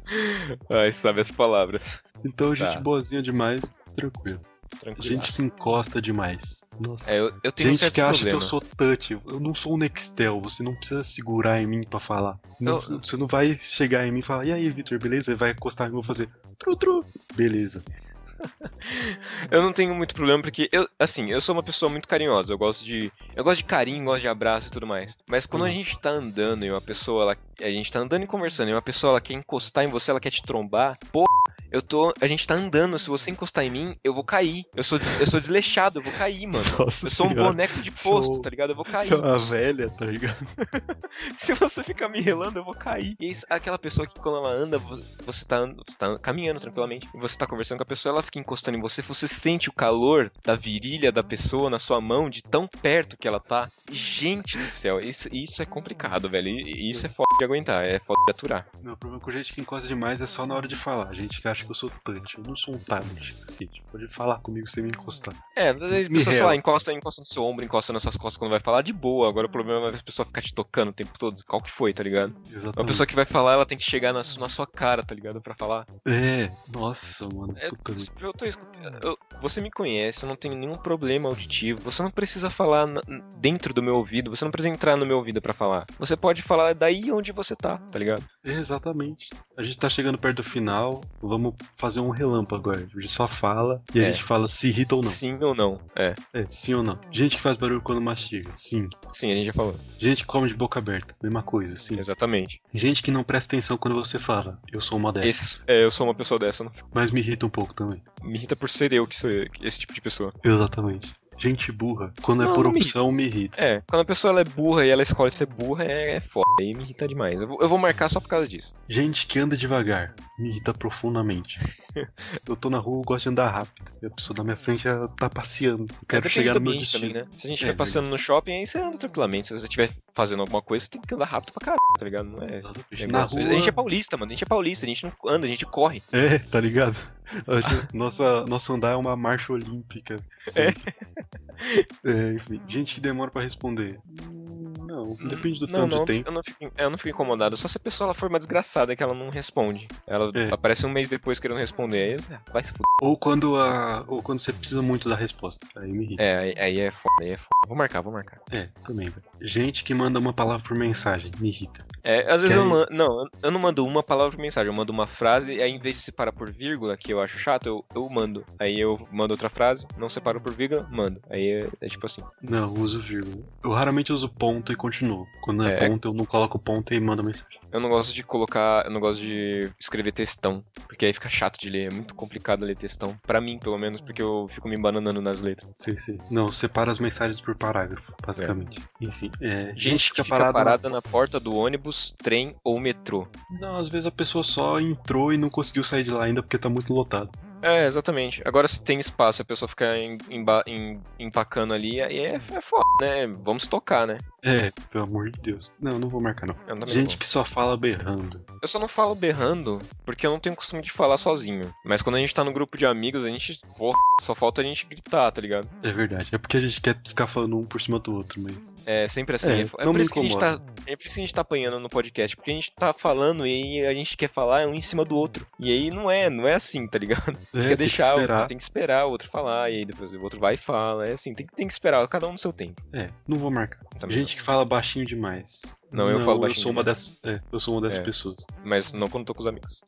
Ai, sabe as palavras. Então, gente Tá. boazinha demais, tranquilo. Tranquilo. Gente que encosta demais. Nossa. É, eu, eu tenho um Gente certo que acha problema. que eu sou touch, eu não sou um Nextel, você não precisa segurar em mim pra falar. Não- Eu- Você não vai chegar em mim e falar, e aí, Vitor, beleza? Vai encostar em mim e eu vou fazer tru tru. Beleza. *laughs* Eu não tenho muito problema porque eu, assim, eu sou uma pessoa muito carinhosa. Eu gosto de, eu gosto de carinho, gosto de abraço e tudo mais. Mas quando a Uhum. gente tá andando e uma pessoa, ela, a gente tá andando e conversando e uma pessoa ela quer encostar em você, ela quer te trombar, pô, eu tô, a gente tá andando, se você encostar em mim, eu vou cair. Eu sou, eu sou desleixado, eu vou cair, mano. *laughs* Nossa Eu sou um senhora. boneco de posto, Sou- tá ligado? Eu vou cair. Você é uma velha, tá ligado? *laughs* Se você ficar me relando, eu vou cair. E aquela pessoa que quando ela anda, vo- você tá, você tá caminhando tranquilamente, e você tá conversando com a pessoa, ela fica encostando em você, você sente o calor da virilha da pessoa na sua mão, de tão perto que ela tá. Gente do céu, isso, isso é complicado, velho. Isso é foda de aguentar, é foda de aturar. Meu problema com gente que encosta demais é só na hora de falar. Gente que acha que eu sou touch. Eu não sou um tablet, cacete. Pode falar comigo sem me encostar. É, às vezes a Me pessoa, sei lá, encosta, encosta no seu ombro, encosta nas suas costas quando vai falar de boa. Agora o problema é a pessoa ficar te tocando o tempo todo. Qual que foi, tá ligado? Uma Exatamente. pessoa que vai falar, ela tem que chegar na, na sua cara, tá ligado? Pra falar. É, nossa, mano. É, eu tô escutando. eu- Você me conhece, eu não tenho nenhum problema auditivo. Você não precisa falar na- dentro do meu ouvido. Você não precisa entrar no meu ouvido pra falar. Você pode falar daí onde você tá, tá ligado? É, exatamente. A gente tá chegando perto do final. Vamos fazer um relâmpago agora. A gente só fala e a É. gente fala se irrita ou não. Sim ou não? É, É, sim ou não. Gente que faz barulho quando mastiga. Sim. sim, a gente já falou. Gente que come de boca aberta. Mesma coisa, sim. Exatamente. Gente que não presta atenção quando você fala. Eu sou uma dessas. Esse, é, eu sou uma pessoa dessa. Não, Mas me irrita um pouco também. me irrita por ser eu que sou esse tipo de pessoa. Exatamente. Gente burra, quando Não, é por não me opção, me irrita. É, quando a pessoa ela é burra e ela escolhe ser burra, é, é foda. Aí me irrita demais. Eu vou, eu vou marcar só por causa disso. Gente que anda devagar, me irrita profundamente. *laughs* Eu tô na rua, eu gosto de andar rápido. E a pessoa da minha frente já tá passeando. Eu quero chegar no meu destino. também, né? Se a gente É, estiver passando no shopping, aí você anda tranquilamente. Se você estiver fazendo alguma coisa, você tem que andar rápido pra caralho, tá ligado? Não é. Na rua. A gente é paulista, mano. A gente é paulista, a gente não anda, a gente corre. É, tá ligado? Nossa, nosso andar é uma marcha olímpica. É. É, enfim, gente que demora pra responder. Não, depende do não, tanto não, de tempo. Eu não, fico, eu não fico incomodado. Só se a pessoa ela for uma desgraçada que ela não responde. Ela É. aparece um mês depois querendo responder. Aí vai se fuder. Ou quando a. Ou quando você precisa muito da resposta. Aí me irrita. É, aí, aí é foda, aí é foda. Vou marcar, vou marcar. É, também, velho. Gente que manda uma palavra por mensagem, me irrita. É, às vezes Quer eu ir? mando. Não, eu não mando uma palavra por mensagem, eu mando uma frase, e aí em vez de separar por vírgula, que eu acho chato, eu, eu mando. Aí eu mando outra frase, não separo por vírgula, mando. Aí é, é tipo assim. Não, eu uso vírgula. Eu raramente uso ponto e continuo. Quando é, É. ponto, eu não coloco ponto e mando mensagem. Eu não gosto de colocar. Eu não gosto de escrever textão. Porque aí fica chato de ler. É muito complicado ler textão. Pra mim, pelo menos, porque eu fico me embananando nas letras. Sei, sei. Não, separa as mensagens por parágrafo, basicamente. Enfim, é. Gente, Gente fica que fica parada. parada na porta do ônibus, trem ou metrô. Não, às vezes a pessoa só entrou e não conseguiu sair de lá ainda porque tá muito lotado. É, exatamente. Agora, se tem espaço, a pessoa fica em- emba- em- empacando ali, aí é, é foda, né? Vamos tocar, né? É, pelo amor de Deus. Não, não vou marcar, não. Também Gente não. que só fala berrando. Eu só não falo berrando porque eu não tenho costume de falar sozinho. Mas quando a gente tá no grupo de amigos, a gente. Só falta a gente gritar, tá ligado? É verdade. É porque a gente quer ficar falando um por cima do outro, mas. É sempre assim. É, É, é não por isso que a gente tá. É por isso que a gente tá apanhando no podcast. Porque a gente tá falando e a gente quer falar um em cima do outro. E aí não é, não é assim, tá ligado? É, quer tem deixar, que o- esperar. tem que esperar o outro falar, e aí depois o outro vai e fala. É assim, tem, que- tem que esperar, cada um no seu tempo. É, não vou marcar. Também Gente que fala baixinho demais. Não, eu falo baixinho Eu sou uma dessas. É, eu sou uma dessas É. pessoas. Mas não quando tô com os amigos.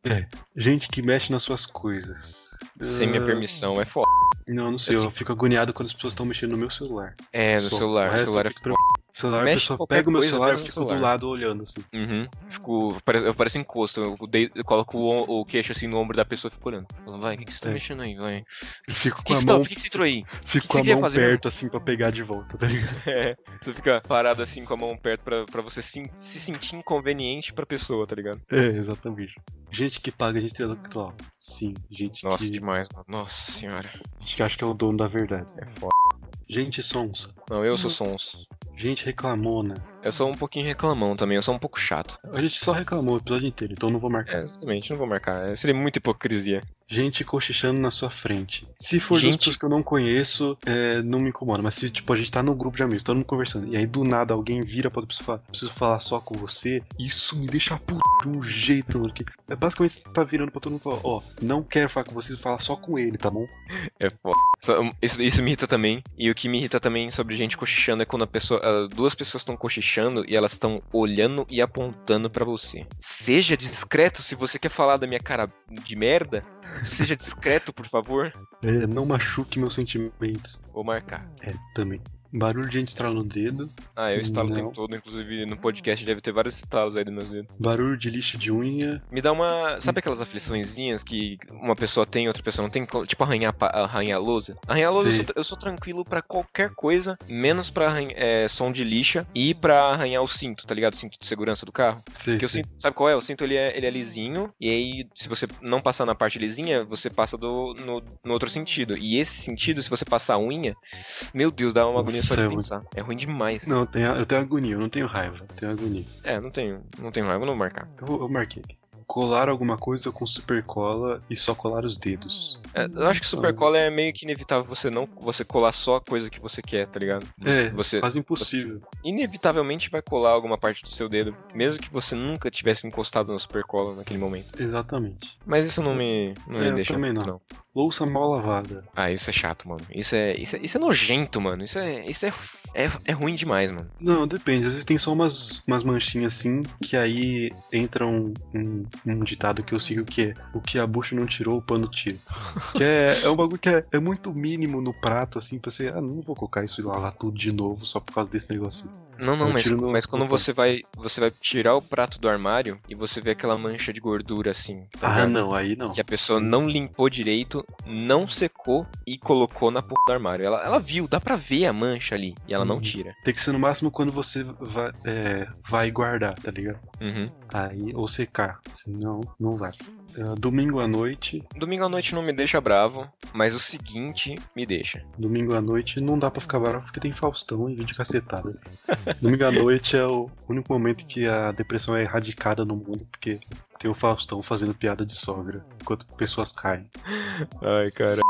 Gente que mexe nas suas coisas. Sem minha Ah, permissão, é foda. Não, não sei, Eu eu fico agoniado quando as pessoas estão mexendo no meu celular. É, no Só. Celular. O celular é foda. Celular, a Mexe pessoa qualquer pega o meu celular e fico do lado olhando, assim. Uhum. Fico, eu pareço encosto. Eu, dei- eu coloco o, o queixo assim no ombro da pessoa e fico olhando. Falando, vai, o que, que você tá É. mexendo aí, vai? Eu fico com que, a que, tá- mão, por que, que você entrou aí? fico que com a você quer mão fazer, meu? perto, assim, pra pegar de volta, tá ligado? *laughs* É, você fica parado assim com a mão perto pra, pra você se, se sentir inconveniente pra pessoa, tá ligado? É, exatamente. Gente que paga gente intelectual. Sim, gente Nossa, que, demais, mano. Nossa senhora. gente que acha que é o dono da verdade. É foda. Gente sonsa. Não, eu sou sons. Gente reclamona. Eu sou um pouquinho reclamão também, eu sou um pouco chato. A gente só reclamou o episódio inteiro, então não vou marcar. É, exatamente, não vou marcar. É, Seria muita hipocrisia. Gente cochichando na sua frente. Se for duas Gente- pessoas que eu não conheço, é, não me incomoda. Mas se, tipo, a gente tá num grupo de amigos, todo mundo conversando, e aí do nada alguém vira pra outra pessoa e fala, preciso falar só com você, isso me deixa puto de um jeito, mano. Que é basicamente você tá virando pra todo mundo e fala, ó, não quero falar com você, fala só com ele, tá bom? É foda. Isso, isso me irrita também. E o que me irrita também sobre gente cochichando é quando a pessoa, duas pessoas estão cochichando e elas estão olhando e apontando pra você. Seja discreto se você quer falar da minha cara de merda. Seja discreto, por favor. É, não machuque meus sentimentos. Vou marcar. É, também. Barulho de gente estralando o dedo, Ah, eu estalo o Não. tempo todo, inclusive no podcast deve ter vários estalos aí dos meus dedos. barulho de lixo de unha. Me dá uma. Sabe aquelas afliçõezinhas que uma pessoa tem e outra pessoa não tem? Tipo arranhar, arranhar lousa? Arranhar a lousa eu sou, eu sou tranquilo pra qualquer coisa, menos pra arranhar, é, som de lixa e pra arranhar o cinto, tá ligado? O cinto de segurança do carro. Sei, Porque o sei. cinto, sabe qual é? O cinto ele é, ele é lisinho, e aí se você não passar na parte lisinha, você passa do, no, no outro sentido. E esse sentido, se você passar a unha, meu Deus, dá uma agonia só Nossa, de é pensar. É ruim demais. Não, eu tenho, eu tenho agonia, eu não tenho raiva, eu tenho agonia. É, não tenho, não tenho raiva, não vou marcar. Eu, eu marquei aqui. Colar alguma coisa com super cola e só colar os dedos. É, eu acho que super cola é meio que inevitável você não você colar só a coisa que você quer, tá ligado? É, Você quase impossível. inevitavelmente vai colar alguma parte do seu dedo, mesmo que você nunca tivesse encostado na super cola naquele momento. Exatamente. Mas isso não me, não É, me deixa também puto, não. Louça mal lavada. Ah, isso é chato, mano. Isso é, isso é, isso é nojento, mano. Isso é, isso é, é, é ruim demais, mano. Não, depende. Às vezes tem só umas, umas manchinhas assim, que aí entra um, um, um ditado que eu sigo que é o que a bucha não tirou, o pano tira. Que é, é um bagulho que é, é muito mínimo no prato, assim, pra você, ah, não vou colocar isso e lavar tudo de novo só por causa desse negocinho. Não, não, mas, no- mas quando você vai, você vai tirar o prato do armário e você vê aquela mancha de gordura assim, tá Ah, ligado? não, aí não. que a pessoa não limpou direito, não secou e colocou na porra do armário. Ela, ela viu, dá pra ver a mancha ali e ela não Uhum. tira. Tem que ser no máximo quando você vai, é, vai guardar, tá ligado? Uhum. Aí, ou secar, senão não vai. Ah, domingo à noite, Domingo à noite não me deixa bravo, mas o seguinte me deixa. domingo à noite não dá pra ficar bravo porque tem Faustão e vídeo cacetadas. *laughs* domingo à noite é o único momento que a depressão é erradicada no mundo, porque tem o Faustão fazendo piada de sogra, enquanto pessoas caem. Ai, cara.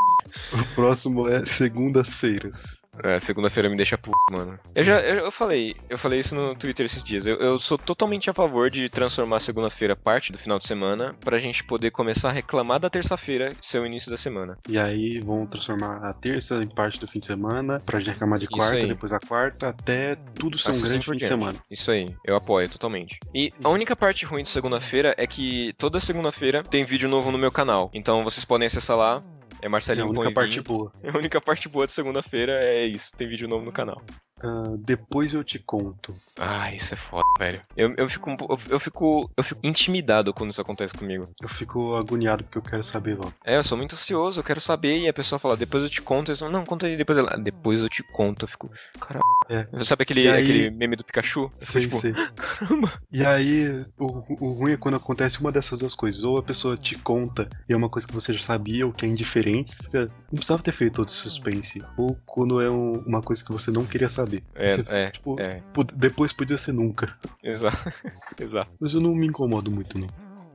O próximo é segundas-feiras. É, segunda-feira me deixa puto, mano. Eu já eu, eu falei, eu falei isso no Twitter esses dias. Eu, eu sou totalmente a favor de transformar a segunda-feira parte do final de semana pra gente poder começar a reclamar da terça-feira ser o início da semana. E aí vão transformar a terça em parte do fim de semana, pra gente reclamar de quarta, depois a quarta, até tudo ser um Assim grande por fim de semana. Isso aí, eu apoio totalmente. E a única parte ruim de segunda-feira é que toda segunda-feira tem vídeo novo no meu canal. Então vocês podem acessar lá. É É a Marcelinho única parte boa. A única parte boa de segunda-feira é isso, tem vídeo novo no canal. Ah, depois eu te conto. Ah, isso é foda, velho. Eu, eu, fico, eu, eu fico, eu fico intimidado quando isso acontece comigo. Eu fico agoniado porque eu quero saber logo. É, eu sou muito ansioso, eu quero saber, e a pessoa fala, depois eu te conto, eu falo, não, conta aí depois ela, "Ah, depois eu te conto, eu fico, caralho. É. Sabe aquele, aí- aquele meme do Pikachu? Sei, tipo, sei. *laughs* caramba. E aí, o, o ruim é quando acontece uma dessas duas coisas. Ou a pessoa te conta e é uma coisa que você já sabia, ou que é indiferente, você fica. Não precisava ter feito todo esse suspense. Ou quando é um- uma coisa que você não queria saber. É, Você, é, tipo, é, depois podia ser nunca. exato, *laughs* exato. Mas eu não me incomodo muito, não.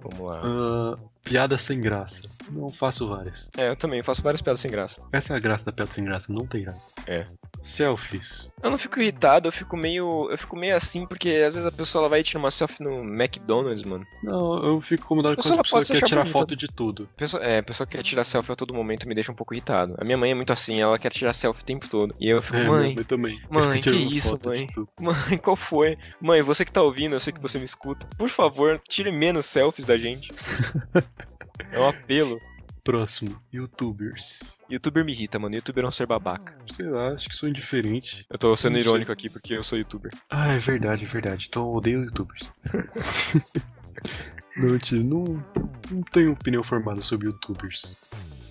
Vamos lá. Ah, piada sem graça. Não faço várias. É, eu também faço várias piadas sem graça. Essa é a graça da piada sem graça, não tem graça. É. Selfies. Eu não fico irritado, eu fico meio. Eu fico meio assim, porque às vezes a pessoa ela vai tirar uma selfie no McDonald's, mano. Não, eu fico incomodado quando a pessoa quer tirar bonita. foto de tudo. Pessoa, é, a pessoa que quer tirar selfie a todo momento me deixa um pouco irritado. A minha mãe é muito assim, ela quer tirar selfie o tempo todo. E eu fico, É, mãe, também. mãe, que isso, mãe? *laughs* mãe, qual foi? Mãe, você que tá ouvindo, eu sei que você me escuta. Por favor, tire menos selfies da gente. *laughs* É um apelo. Próximo, youtubers. Youtuber me irrita, mano. Youtuber é um ser babaca. Sei lá, acho que sou indiferente. Eu tô sendo Não sei. irônico aqui porque eu sou youtuber. Ah, é verdade, é verdade. Então eu odeio youtubers. *laughs* não, mentira, não, não tenho opinião formada sobre youtubers.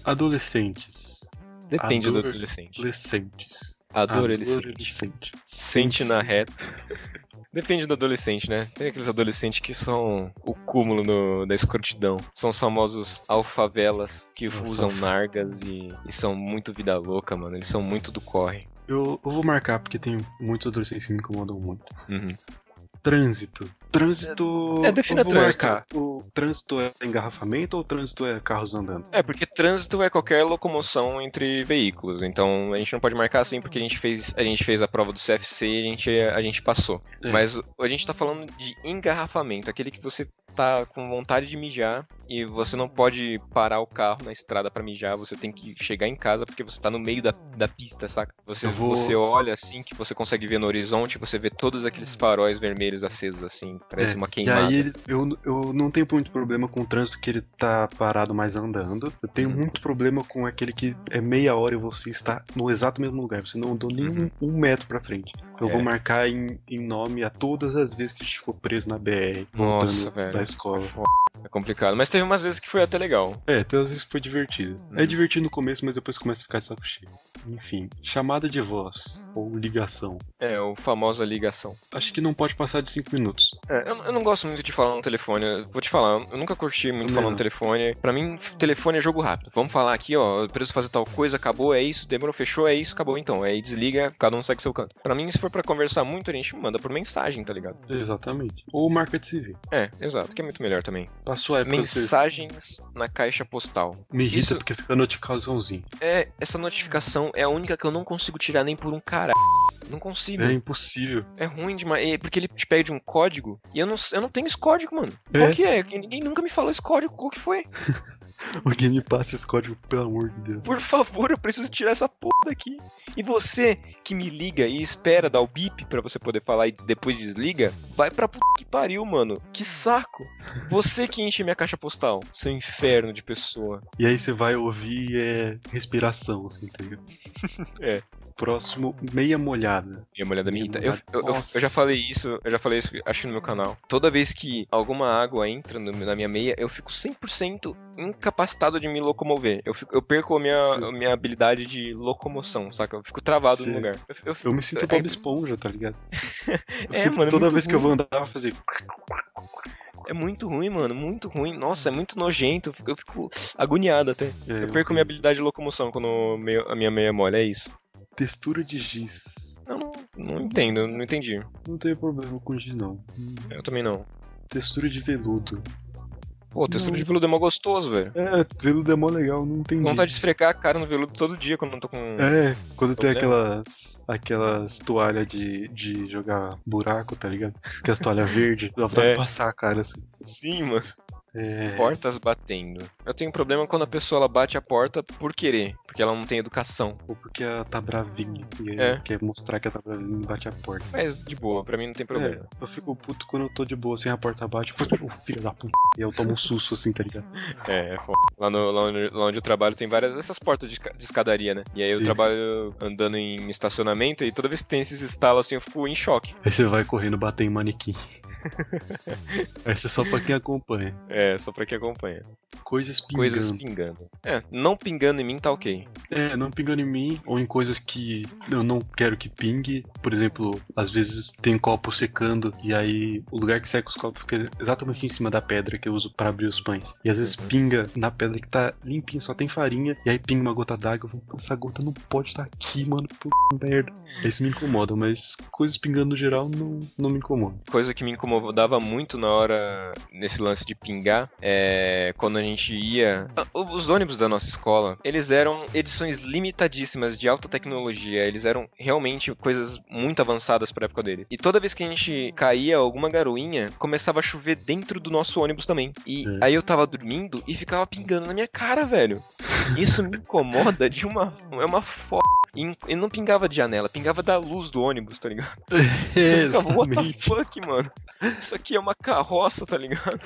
Adolescentes. Depende do Adoro- adolescente. Adolescentes. Adolescente. Adolescente. Sente na reta. *laughs* Depende do adolescente, né? Tem aqueles adolescentes que são o cúmulo no- da escrotidão. São os famosos alfavelas que Nossa, usam alfa- nargas e, e são muito vida louca, mano. Eles são muito do corre. Eu, eu vou marcar porque tem muitos adolescentes que me incomodam muito. Uhum. Trânsito. Trânsito. É, defina eu vou trânsito. marcar. O trânsito é engarrafamento ou o trânsito é carros andando? É, porque trânsito é qualquer locomoção entre veículos. Então a gente não pode marcar assim porque a gente fez a, gente fez a prova do CFC e a gente, a gente passou. É. Mas a gente tá falando de engarrafamento, aquele que você tá com vontade de mijar e você não pode parar o carro na estrada pra mijar, você tem que chegar em casa porque você tá no meio da, da pista, saca? Você, vou- você olha assim que você consegue ver no horizonte, você vê todos aqueles faróis vermelhos acesos assim, parece É, uma queimada. E aí eu, eu não tenho muito problema com o trânsito que ele tá parado, mas andando. Eu tenho Uhum. muito problema com aquele que é meia hora e você está no exato mesmo lugar. Você não andou nem Uhum. um, um metro pra frente. Eu É. vou marcar em, em nome a todas as vezes que a gente ficou preso na BR, Nossa, velho. da escola. É complicado, mas teve umas vezes que foi até legal. É, até às vezes foi divertido. É Uhum. divertido no começo, mas depois começa a ficar de saco cheio. Enfim, chamada de voz ou ligação. É, o famosa ligação. Acho que não pode passar de 5 minutos. É, eu, eu não gosto muito de falar no telefone. eu Vou te falar, eu nunca curti muito falar no telefone. Pra mim, telefone é jogo rápido. Vamos falar aqui, ó. Eu preciso fazer tal coisa, acabou, é isso, demorou, fechou, é isso, acabou então. Aí desliga, cada um segue seu canto. Pra mim, se for pra conversar muito, a gente manda por mensagem, tá ligado? Exatamente. Ou marca de ver. É, exato, que é muito melhor também. Passou a época de Mensagens na caixa postal. me irrita Isso porque fica notificaçãozinho. é, essa notificação é a única que eu não consigo tirar nem por um caralho. Não consigo. É impossível. É ruim demais. É porque ele te pede um código e eu não, eu não tenho esse código, mano. É? Qual que é? Ninguém nunca me falou esse código. Qual que foi? *laughs* Alguém me passa esse código, pelo amor de Deus. Por favor, eu preciso tirar essa porra daqui. E você que me liga e espera dar o bip pra você poder falar e depois desliga, vai pra puta que pariu, mano. Que saco. Você que enche minha caixa postal, seu inferno de pessoa. E aí você vai ouvir é, respiração, assim, tá ligado? *laughs* É. Próximo, meia molhada. Minha mulher da me Minha irrita. Eu, eu, eu- eu já falei isso, eu já falei isso, acho que no meu canal. Toda vez que alguma água entra no- na minha meia, eu fico 100% incapacitado de me locomover. Eu, fico- eu perco a minha, a minha habilidade de locomoção, saca? Eu fico travado Sim. no lugar. Eu, eu, Eu me sinto é- Bob Esponja, tá ligado? *laughs* Eu É, sinto mano, é toda vez que eu vou ruim. andar, eu vou fazer. É muito ruim, mano, muito ruim. Nossa, é muito nojento. Eu fico, eu agoniado até. É, Eu perco minha habilidade de locomoção quando a minha meia molha, é isso. Textura de giz. Eu não, não entendo, não entendi. Não tenho problema com giz, não. Eu também não. Textura de veludo. Pô, textura Não. de veludo é mó gostoso, velho. É, veludo é mó legal, não tem. Vontade de esfregar a cara no veludo todo dia quando eu tô com. É, quando tem aquelas aquelas toalhas de, de jogar buraco, tá ligado? Aquelas toalhas *laughs* verdes, dá vontade É. de passar a cara assim. Sim, mano. É, Portas batendo. Eu tenho problema quando a pessoa ela bate a porta por querer, porque ela não tem educação. ou porque ela tá bravinha e aí É. quer mostrar que ela tá bravinha e bate a porta. Mas de boa, pra mim não tem problema. É, eu fico puto quando eu tô de boa, sem a porta bate, eu fico, "Ô, filho da puta. E eu tomo um susto assim, tá ligado? *laughs* É, é foda. Lá, no, lá, onde, lá onde eu trabalho tem várias dessas portas de, de escadaria, né? E aí eu Sim. trabalho andando em estacionamento e toda vez que tem esses estalos assim eu fico em choque. Aí você vai correndo bater em manequim. *laughs* Essa é só pra quem acompanha. É, só pra quem acompanha. Coisas pingando. Coisas pingando. É, não pingando em mim tá ok. É, não pingando em mim, ou em coisas que eu não quero que pingue. Por exemplo, às vezes tem copo secando, e aí o lugar que seca os copos fica exatamente em cima da pedra que eu uso pra abrir os pães. E às vezes Uhum. pinga na pedra que tá limpinha, só tem farinha, e aí pinga uma gota d'água. Eu falo, "Pô, Essa gota não pode estar aqui, mano. Puta merda. Isso me incomoda, mas coisas pingando no geral não, não me incomoda. Coisa que me incomodava muito na hora, nesse lance de pingar, é quando a gente ia. Ah, Os ônibus da nossa escola, eles eram edições limitadíssimas de alta tecnologia. Eles eram realmente coisas muito avançadas pra época dele. E toda vez que a gente caía alguma garoinha, começava a chover dentro do nosso ônibus também. E É. aí eu tava dormindo e ficava pingando na minha cara, velho. Isso me incomoda de uma. É uma foda. E, não pingava de janela, pingava da luz do ônibus, tá ligado? *laughs* Eu ficava, what the exatamente. fuck, mano? Isso aqui é uma carroça, tá ligado?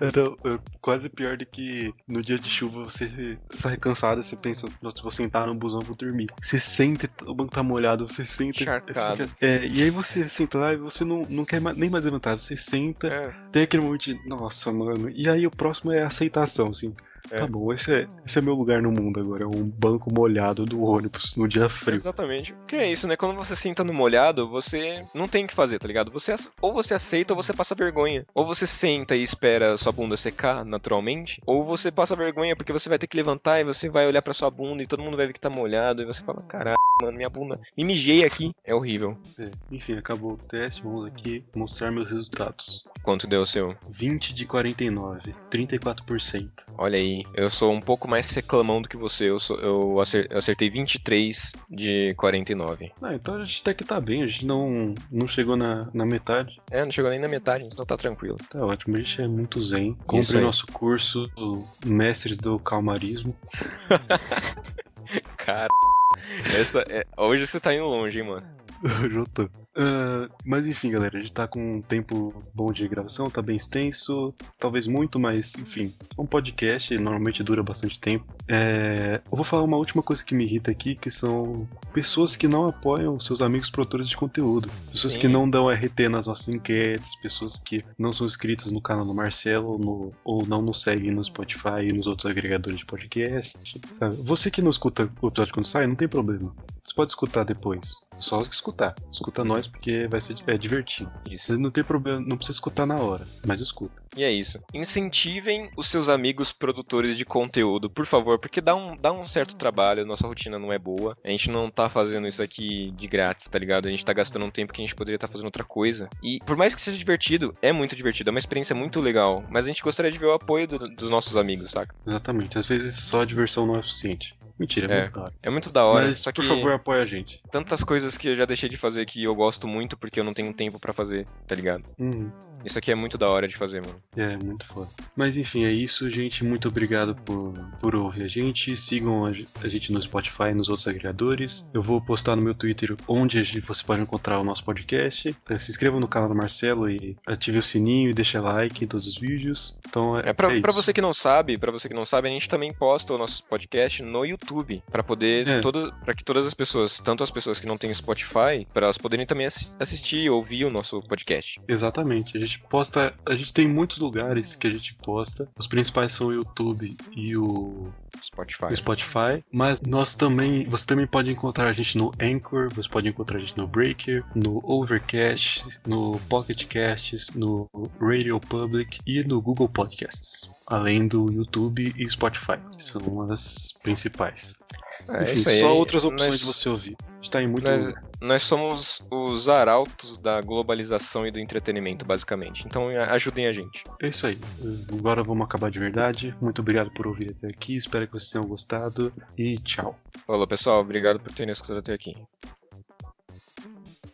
Era, quase pior do que no dia de chuva você sai cansado, você pensa, vou sentar no busão, vou dormir. Você sente, o banco tá molhado, você senta. Encharcado. Fica, é, e aí você senta lá e você não, não quer nem mais levantar, você senta, É. tem aquele momento de, nossa, mano. E aí o próximo é a aceitação, assim. É. Tá bom, esse é, esse é meu lugar no mundo agora, é um banco molhado do ônibus no dia frio. Exatamente. Porque é isso, né? Quando você senta no molhado, você não tem o que fazer, tá ligado? Você ou você aceita ou você passa vergonha. Ou você senta e espera sua bunda secar naturalmente, ou você passa vergonha porque você vai ter que levantar e você vai olhar pra sua bunda e todo mundo vai ver que tá molhado e você fala, caralho, mano, minha bunda. Me mijei aqui. É horrível. É, Enfim, acabou o teste, vamos aqui mostrar meus resultados. Quanto deu o seu? 20 de 49, 34%. Olha aí, eu sou um pouco mais reclamão do que você. Eu, sou, eu acer- eu acertei 23 de 49. Ah, então a gente até que tá bem, a gente não, não chegou na, na metade. É, não chegou nem na metade, então tá tranquilo. Tá ótimo, a gente é muito zen. Compre nosso curso Mestres do Calmarismo. *laughs* Cara, essa é... hoje você tá indo longe, hein, mano. *laughs* Já tô. Ah, mas enfim, galera, a gente tá com um tempo bom de gravação, tá bem extenso, talvez muito, mas enfim, um podcast normalmente dura bastante tempo. É, eu vou falar uma última coisa que me irrita aqui, que são pessoas que não apoiam seus amigos produtores de conteúdo, pessoas Sim. que não dão RT nas nossas enquetes, pessoas que não são inscritas no canal do Marcelo ou, no- ou não nos seguem no Spotify e nos outros agregadores de podcast. Sabe? Você que não escuta o episódio quando sai, não tem problema. Você pode escutar depois. Só escutar. Escuta nós porque vai ser é divertido. Isso. Você não tem problema, não precisa escutar na hora, mas escuta. E é isso. Incentivem os seus amigos produtores de conteúdo, por favor, porque dá um, dá um certo trabalho, nossa rotina não é boa. A gente não tá fazendo isso aqui de grátis, tá ligado? A gente tá gastando um tempo que a gente poderia estar fazendo outra coisa. E por mais que seja divertido, é muito divertido, é uma experiência muito legal. Mas a gente gostaria de ver o apoio do- dos nossos amigos, saca? Exatamente. Às vezes só a diversão não é suficiente. Mentira, é, É. muito da hora. É muito da hora. Mas, só que por favor, apoia a gente. tantas coisas que eu já deixei de fazer que eu gosto muito porque eu não tenho tempo pra fazer, tá ligado? Uhum. Isso aqui é muito da hora de fazer, mano. É, muito foda. Mas enfim, é isso, gente. Muito obrigado por, por ouvir a gente. Sigam a, ge- a gente no Spotify e nos outros agregadores. Eu vou postar no meu Twitter onde você pode encontrar o nosso podcast. Eh, Se inscreva no canal do Marcelo e ative o sininho e deixa like em todos os vídeos. Então é, É pra, é pra você que não sabe, para você que não sabe, a gente também posta o nosso podcast no YouTube Pra poder É. todo, para que todas as pessoas, tanto as pessoas que não têm Spotify, para elas poderem também assi- assistir, ouvir o nosso podcast. Exatamente. A gente posta. A gente tem muitos lugares que a gente posta. Os principais são o YouTube e o Spotify. no Spotify, mas nós também, você também pode encontrar a gente no Anchor, você pode encontrar a gente no Breaker, no Overcast, no Pocket Casts, no Radio Public e no Google Podcasts, além do YouTube e Spotify, que são as principais. É Enfim, só outras opções nós, de você ouvir. A gente tá em muito nós. Nós somos os arautos da globalização e do entretenimento, basicamente. Então ajudem a gente. É isso aí. Agora vamos acabar de verdade. Muito obrigado por ouvir até aqui. Espero que vocês tenham gostado e tchau. Falou, pessoal. Obrigado por terem escutado até aqui.